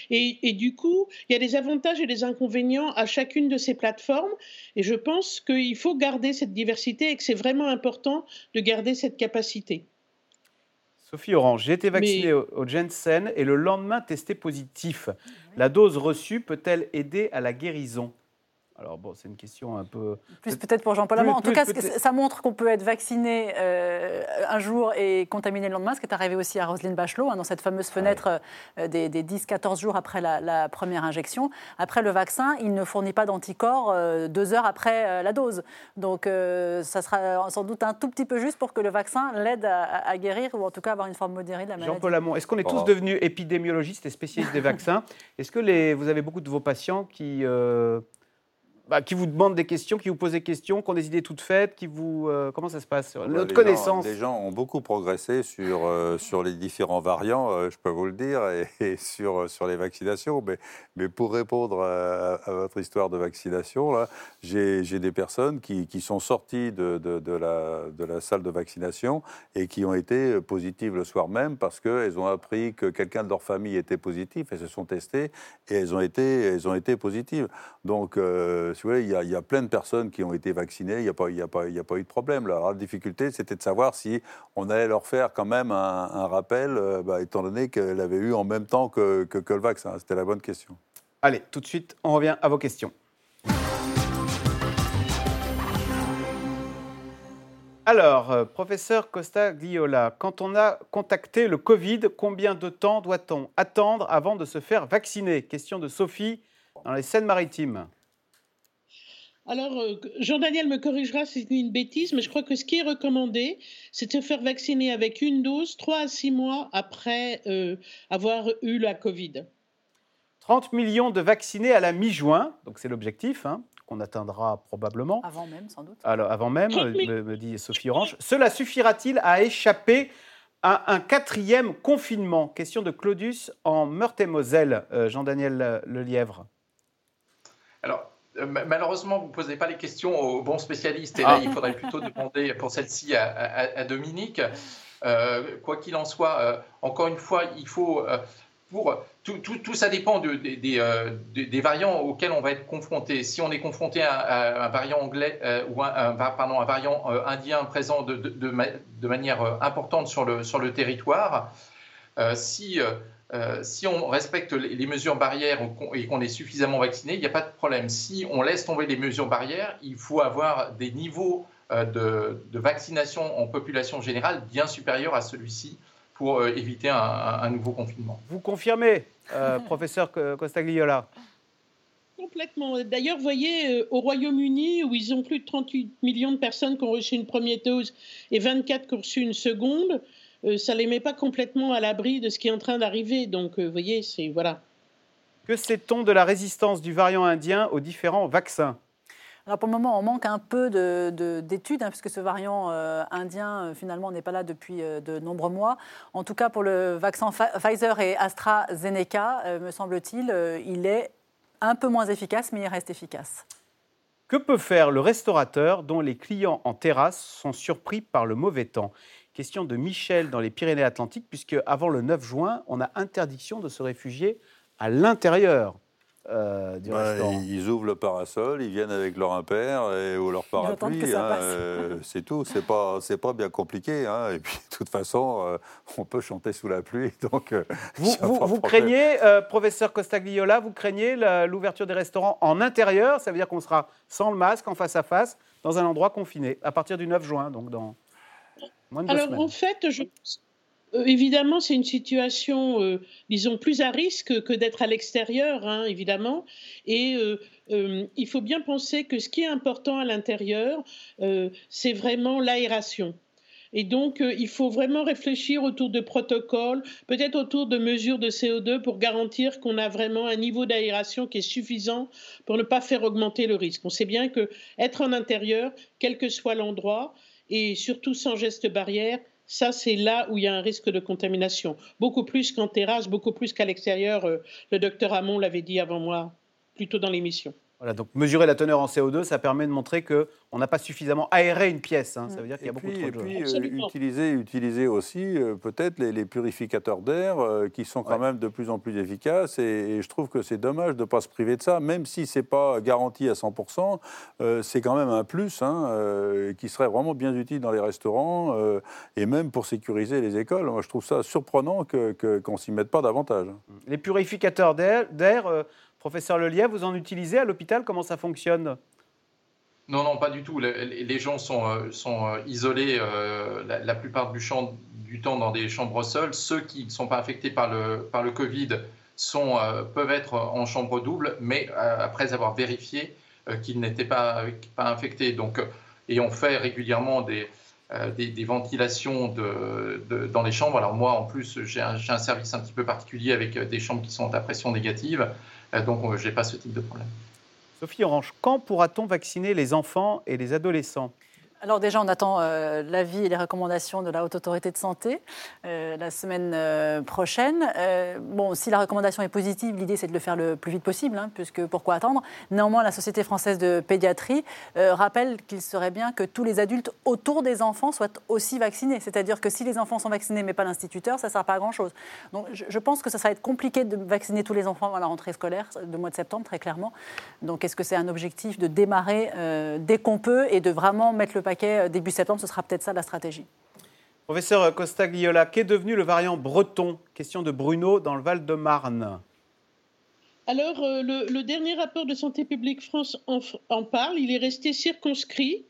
Et du coup, il y a des avantages et des inconvénients à chacune de ces plateformes. Et je pense qu'il faut garder cette diversité et que c'est vraiment important de garder cette capacité. Sophie Orange, j'ai été vaccinée au Jensen et le lendemain testé positif. La dose reçue peut-elle aider à la guérison? Alors bon, c'est une question un peu... Plus peut-être pour Jean-Paul Amand. En tout cas, ça montre qu'on peut être vacciné euh, un jour et contaminé le lendemain, ce qui est arrivé aussi à Roselyne Bachelot, hein, dans cette fameuse fenêtre euh, des, 10-14 jours après la, première injection. Après le vaccin, il ne fournit pas d'anticorps euh, deux heures après la dose. Donc ça sera sans doute un tout petit peu juste pour que le vaccin l'aide à, guérir ou en tout cas avoir une forme modérée de la maladie. Jean-Paul Amand, est-ce qu'on est tous devenus épidémiologistes et spécialistes des vaccins? (laughs) Est-ce que les, vous avez beaucoup de vos patients qui bah, qui vous demandent des questions, qui vous posent des questions, qui ont des idées toutes faites, qui vous... Euh, comment ça se passe Notre connaissance Les gens ont beaucoup progressé sur, euh, sur les différents variants, euh, je peux vous le dire, et, (laughs) sur, sur les vaccinations. Mais, mais pour répondre à, votre histoire de vaccination, j'ai des personnes qui, qui, sont sorties de, de, de, la, de la salle de vaccination et qui ont été positives le soir même parce qu'elles ont appris que quelqu'un de leur famille était positif, elles se sont testées et elles ont été, elles ont été positives. Donc il y, a, plein de personnes qui ont été vaccinées, il n'y a pas eu de problème. la difficulté, c'était de savoir si on allait leur faire quand même un, rappel, euh, bah, étant donné qu'elle avait eu en même temps que, que le vaccin. C'était la bonne question. Allez, tout de suite, on revient à vos questions. Alors, euh, professeur Costa Gliola, quand on a contacté le Covid, combien de temps doit-on attendre avant de se faire vacciner? Question de Sophie dans les Seines-Maritimes. Alors, euh, Jean-Daniel me corrigera si c'est une bêtise, mais je crois que ce qui est recommandé, c'est de se faire vacciner avec une dose 3 à 6 mois après euh, avoir eu la Covid. 30 millions de vaccinés à la mi-juin, donc c'est l'objectif, hein, qu'on atteindra probablement. Avant même, sans doute. Alors, avant même, me, dit Sophie Orange. Cela suffira-t-il à échapper à un quatrième confinement? Question de Claudius en Meurthe-et-Moselle, euh, Jean-Daniel Lelièvre. Alors, malheureusement, vous ne posez pas les questions aux bons spécialistes. Et là, ah. il faudrait plutôt demander pour celle-ci à, Dominique. Euh, quoi qu'il en soit, euh, encore une fois, il faut. pour, tout, tout, ça dépend de, des variants auxquels on va être confronté. Si on est confronté à, un variant anglais ou un, pardon, un variant indien présent de, de, manière importante sur le, sur le territoire, si euh, si on respecte les mesures barrières et qu'on est suffisamment vacciné, il n'y a pas de problème. Si on laisse tomber les mesures barrières, il faut avoir des niveaux euh, de, vaccination en population générale bien supérieurs à celui-ci pour euh, éviter un, nouveau confinement. Vous confirmez, (laughs) professeur Costagliola? Complètement. D'ailleurs, vous voyez, au Royaume-Uni, où ils ont plus de 38 millions de personnes qui ont reçu une première dose et 24 qui ont reçu une seconde, euh, ça ne les met pas complètement à l'abri de ce qui est en train d'arriver. Donc, euh, vous voyez, c'est voilà. Que sait-on de la résistance du variant indien aux différents vaccins? Alors pour le moment, on manque un peu d'études, hein, puisque ce variant euh, indien, finalement, n'est pas là depuis de nombreux mois. En tout cas, pour le vaccin Pfizer et AstraZeneca, me semble-t-il, il est un peu moins efficace, mais il reste efficace. Que peut faire le restaurateur dont les clients en terrasse sont surpris par le mauvais temps? Question de Michel dans les Pyrénées-Atlantiques, puisque avant le 9 juin, on a interdiction de se réfugier à l'intérieur euh, du restaurant. Ils ouvrent le parasol, ils viennent avec leur impair et, ou leur parapluie. Hein, euh, (laughs) c'est tout, c'est pas, c'est pas bien compliqué. Hein, et puis, de toute façon, euh, on peut chanter sous la pluie. (laughs) Donc, vous, vous, craignez, professeur Costagliola, vous craignez l'ouverture des restaurants en intérieur? Ça veut dire qu'on sera sans le masque, en face à face, dans un endroit confiné, à partir du 9 juin, donc dans alors en fait, je, euh, évidemment, c'est une situation, euh, disons, plus à risque que d'être à l'extérieur, hein, évidemment. Et euh, il faut bien penser que ce qui est important à l'intérieur, c'est vraiment l'aération. Et donc, il faut vraiment réfléchir autour de protocoles, peut-être autour de mesures de CO2 pour garantir qu'on a vraiment un niveau d'aération qui est suffisant pour ne pas faire augmenter le risque. On sait bien que être en intérieur, quel que soit l'endroit, et surtout sans geste barrière, ça, c'est là où il y a un risque de contamination. Beaucoup plus qu'en terrasse, beaucoup plus qu'à l'extérieur. Euh, le docteur Hamon l'avait dit avant moi, plutôt dans l'émission donc mesurer la teneur en CO2, ça permet de montrer qu'on n'a pas suffisamment aéré une pièce. Hein. Ça veut dire qu'il y a beaucoup trop de Et puis, euh, utiliser, utiliser aussi euh, peut-être les, purificateurs d'air euh, qui sont quand même de plus en plus efficaces. Et, je trouve que c'est dommage de ne pas se priver de ça, même si ce n'est pas garanti à 100%. c'est quand même un plus hein, qui serait vraiment bien utile dans les restaurants et même pour sécuriser les écoles. Moi, je trouve ça surprenant qu'on que, ne s'y mette pas davantage. Les purificateurs d'air Professeur Lelièvre, vous en utilisez à l'hôpital? Comment ça fonctionne? Non, non, pas du tout. Les gens sont, euh, sont euh, isolés euh, la, plupart du, temps dans des chambres seules. Ceux qui ne sont pas infectés par le, par le Covid sont, peuvent être en chambre double, mais après avoir vérifié qu'ils n'étaient pas, infectés. Donc, et on fait régulièrement des, des, ventilations de, dans les chambres. Alors moi, en plus, j'ai un, service un petit peu particulier avec des chambres qui sont à pression négative. Euh, donc, euh, je n'ai pas ce type de problème. Sophie Orange, quand pourra-t-on vacciner les enfants et les adolescents? Alors déjà, on attend euh, l'avis et les recommandations de la Haute Autorité de Santé euh, la semaine euh, prochaine. bon, si la recommandation est positive, l'idée c'est de le faire le plus vite possible, hein, puisque pourquoi attendre? Néanmoins, la Société française de pédiatrie rappelle qu'il serait bien que tous les adultes autour des enfants soient aussi vaccinés. C'est-à-dire que si les enfants sont vaccinés mais pas l'instituteur, ça ne sert pas à grand-chose. Donc je, pense que ça, va être compliqué de vacciner tous les enfants à la rentrée scolaire de mois de septembre, très clairement. Donc est-ce que c'est un objectif de démarrer dès qu'on peut et de vraiment mettre le paquet euh, début septembre, ce sera peut-être ça la stratégie. Professeur Costa-Gliola, qu'est devenu le variant breton? Question de Bruno dans le Val-de-Marne. Alors, euh, le, dernier rapport de Santé publique France en, parle. Il est resté circonscrit.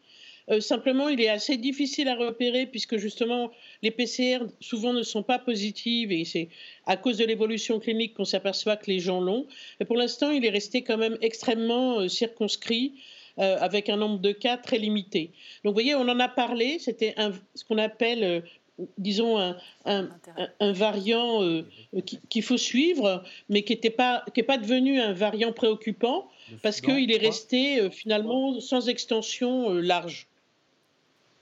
Euh, simplement, il est assez difficile à repérer puisque justement, les PCR souvent ne sont pas positives et c'est à cause de l'évolution clinique qu'on s'aperçoit que les gens l'ont. Mais pour l'instant, il est resté quand même extrêmement circonscrit avec un nombre de cas très limité. Donc vous voyez, on en a parlé, c'était ce qu'on appelle disons, un, variant qu'il faut suivre, mais qui n'est pas, pas devenu un variant préoccupant, parce qu'il est resté finalement sans extension large.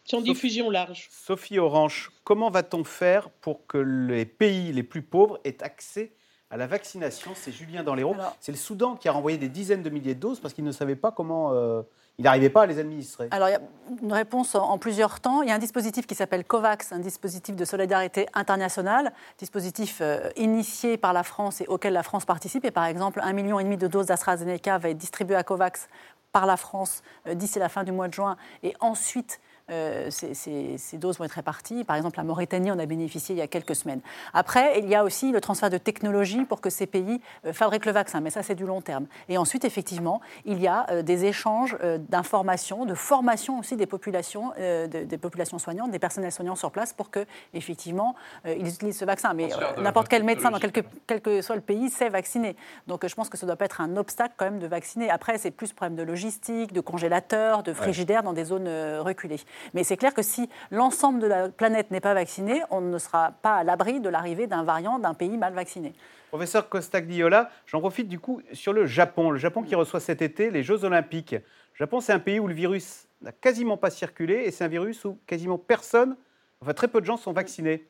Sans diffusion large. Sophie Orange, comment va-t-on faire pour que les pays les plus pauvres aient accès à la vaccination C'est Julien Danléro. C'est le Soudan qui a renvoyé des dizaines de milliers de doses parce qu'il ne savait pas comment. Euh, il n'arrivait pas à les administrer. Alors, il y a une réponse en plusieurs temps. Il y a un dispositif qui s'appelle COVAX, un dispositif de solidarité internationale, dispositif euh, initié par la France et auquel la France participe. Et par exemple, un million et demi de doses d'AstraZeneca va être distribué à COVAX par la France euh, d'ici la fin du mois de juin. Et ensuite, euh, ces, doses vont être réparties. Par exemple, la Mauritanie en a bénéficié il y a quelques semaines. Après, il y a aussi le transfert de technologie pour que ces pays euh, fabriquent le vaccin, mais ça, c'est du long terme. Et ensuite, effectivement, il y a euh, des échanges d'informations, de formation aussi des populations, des populations soignantes, des personnels soignants sur place pour que, effectivement, ils utilisent ce vaccin. Mais n'importe quel médecin, dans quel que soit le pays, sait vacciner. Donc, je pense que ça ne doit pas être un obstacle quand même de vacciner. Après, c'est plus problème de logistique, de congélateurs, de frigidaires dans des zones reculées. Mais c'est clair que si l'ensemble de la planète n'est pas vacciné, on ne sera pas à l'abri de l'arrivée d'un variant d'un pays mal vacciné. Professeur Costagliola, j'en profite du coup sur le Japon. Le Japon qui reçoit cet été les Jeux Olympiques. Le Japon, c'est un pays où le virus n'a quasiment pas circulé et c'est un virus où quasiment personne, enfin très peu de gens sont vaccinés.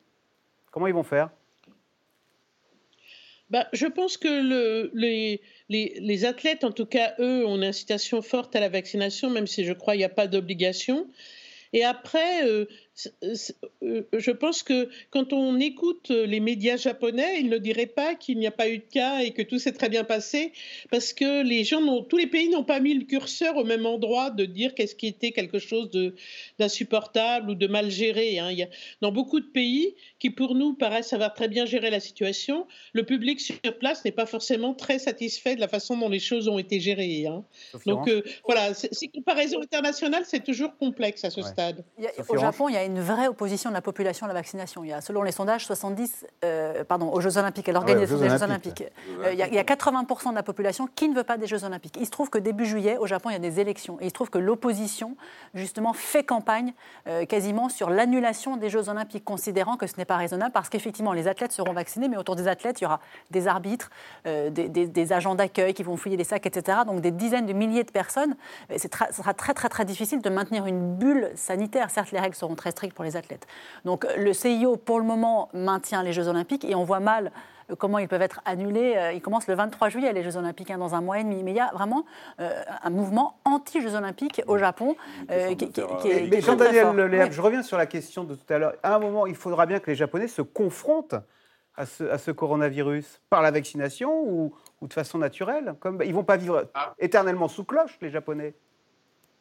Comment ils vont faire? Bah, je pense que le, les, les, les, athlètes, en tout cas, eux, ont une incitation forte à la vaccination, même si je crois qu'il n'y a pas d'obligation. Et après, euh, je pense que quand on écoute les médias japonais, ils ne diraient pas qu'il n'y a pas eu de cas et que tout s'est très bien passé, parce que les gens, tous les pays n'ont pas mis le curseur au même endroit de dire qu'est-ce qui était quelque chose d'insupportable ou de mal géré. Hein. Il y a, dans beaucoup de pays qui, pour nous, paraissent avoir très bien géré la situation, le public sur place n'est pas forcément très satisfait de la façon dont les choses ont été gérées. Hein. Donc euh, voilà, ces comparaisons internationales, c'est toujours complexe à ce stade. au Japon, il y a une vraie opposition de la population à la vaccination. Il y a, selon les sondages, 70, euh, pardon, aux Jeux Olympiques, à l'organisation des Jeux Olympiques. Euh, il, y a, 80% de la population qui ne veut pas des Jeux Olympiques. Il se trouve que début juillet, au Japon, il y a des élections. Et il se trouve que l'opposition, justement, fait campagne euh, quasiment sur l'annulation des Jeux Olympiques, considérant que ce n'est pas raisonnable parce qu'effectivement, les athlètes seront vaccinés, mais autour des athlètes, il y aura des arbitres, des, des, agents d'accueil qui vont fouiller les sacs, etc. Donc des dizaines de milliers de personnes. Ce sera très, très, très difficile de maintenir une bulle sanitaire. Certes, les règles seront très strictes pour les athlètes. Donc le CIO, pour le moment, maintient les Jeux Olympiques et on voit mal euh, comment ils peuvent être annulés. Euh, ils commencent le 23 juillet, les Jeux Olympiques, hein, dans un mois et demi. Mais il y a vraiment euh, un mouvement anti-Jeux Olympiques au Japon qui, est, Mais Jean-Daniel je reviens sur la question de tout à l'heure. À un moment, il faudra bien que les Japonais se confrontent à ce, coronavirus par la vaccination ou, de façon naturelle comme, Ils ne vont pas vivre ah. éternellement sous cloche, les Japonais.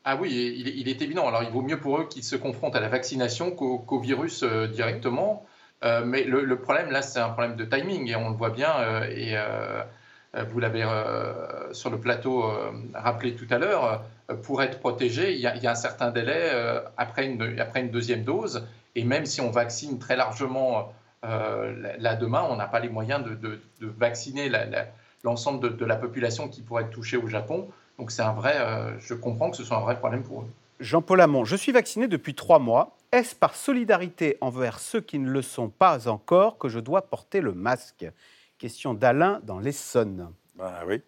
Ah oui, il est, évident. Alors, il vaut mieux pour eux qu'ils se confrontent à la vaccination qu'au virus euh, directement. Euh, mais le, problème, là, c'est un problème de timing, et on le voit bien. Euh, et vous l'avez sur le plateau rappelé tout à l'heure. pour être protégé, il y, a, un certain délai après, une, après une deuxième dose. Et même si on vaccine très largement là demain, on n'a pas les moyens de, vacciner l'ensemble de, de la population qui pourrait être touchée au Japon. Donc c'est un vrai, euh, je comprends que ce soit un vrai problème pour eux. Jean-Paul Hamon, je suis vacciné depuis trois mois. Est-ce par solidarité envers ceux qui ne le sont pas encore que je dois porter le masque? Question d'Alain dans l'Essonne. Bah oui.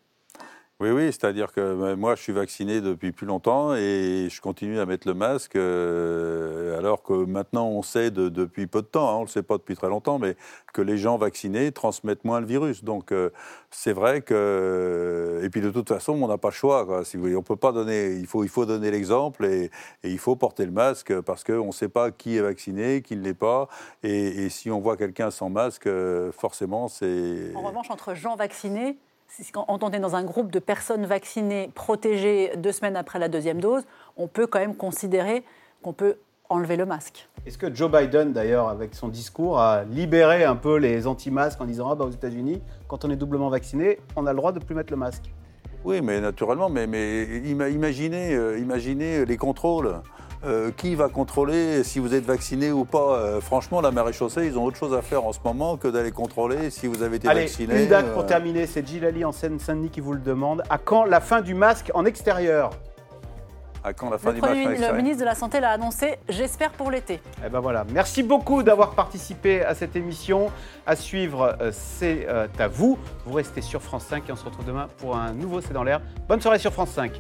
Oui, oui, c'est-à-dire que euh, moi, je suis vacciné depuis plus longtemps et je continue à mettre le masque, euh, alors que maintenant, on sait depuis peu de temps, hein, on ne le sait pas depuis très longtemps, mais que les gens vaccinés transmettent moins le virus. Donc, euh, c'est vrai que... Et puis, de toute façon, on n'a pas le choix. si voulez. On peut pas donner... Il faut, il faut donner l'exemple et, il faut porter le masque parce qu'on ne sait pas qui est vacciné, qui ne l'est pas. Et, et si on voit quelqu'un sans masque, forcément, c'est... En revanche, entre gens vaccinés quand on est dans un groupe de personnes vaccinées, protégées deux semaines après la deuxième dose, on peut quand même considérer qu'on peut enlever le masque. Est-ce que Joe Biden, d'ailleurs, avec son discours, a libéré un peu les anti-masques en disant ah bah aux États-Unis, quand on est doublement vacciné, on a le droit de plus mettre le masque? Oui, mais naturellement, mais, mais imaginez, euh, imaginez les contrôles. Euh, qui va contrôler si vous êtes vacciné ou pas? Euh, Franchement, la marée chaussée, ils ont autre chose à faire en ce moment que d'aller contrôler si vous avez été Allez, vacciné. Une date pour terminer, c'est Gilali en Seine-Saint-Denis qui vous le demande. À quand la fin du masque en extérieur? À quand la fin le, du Premier- match le ministre de la Santé l'a annoncé, j'espère pour l'été. Eh ben voilà. Merci beaucoup d'avoir participé à cette émission. À suivre, euh, c'est euh, à vous. Vous restez sur France 5 et on se retrouve demain pour un nouveau C'est dans l'air. Bonne soirée sur France 5.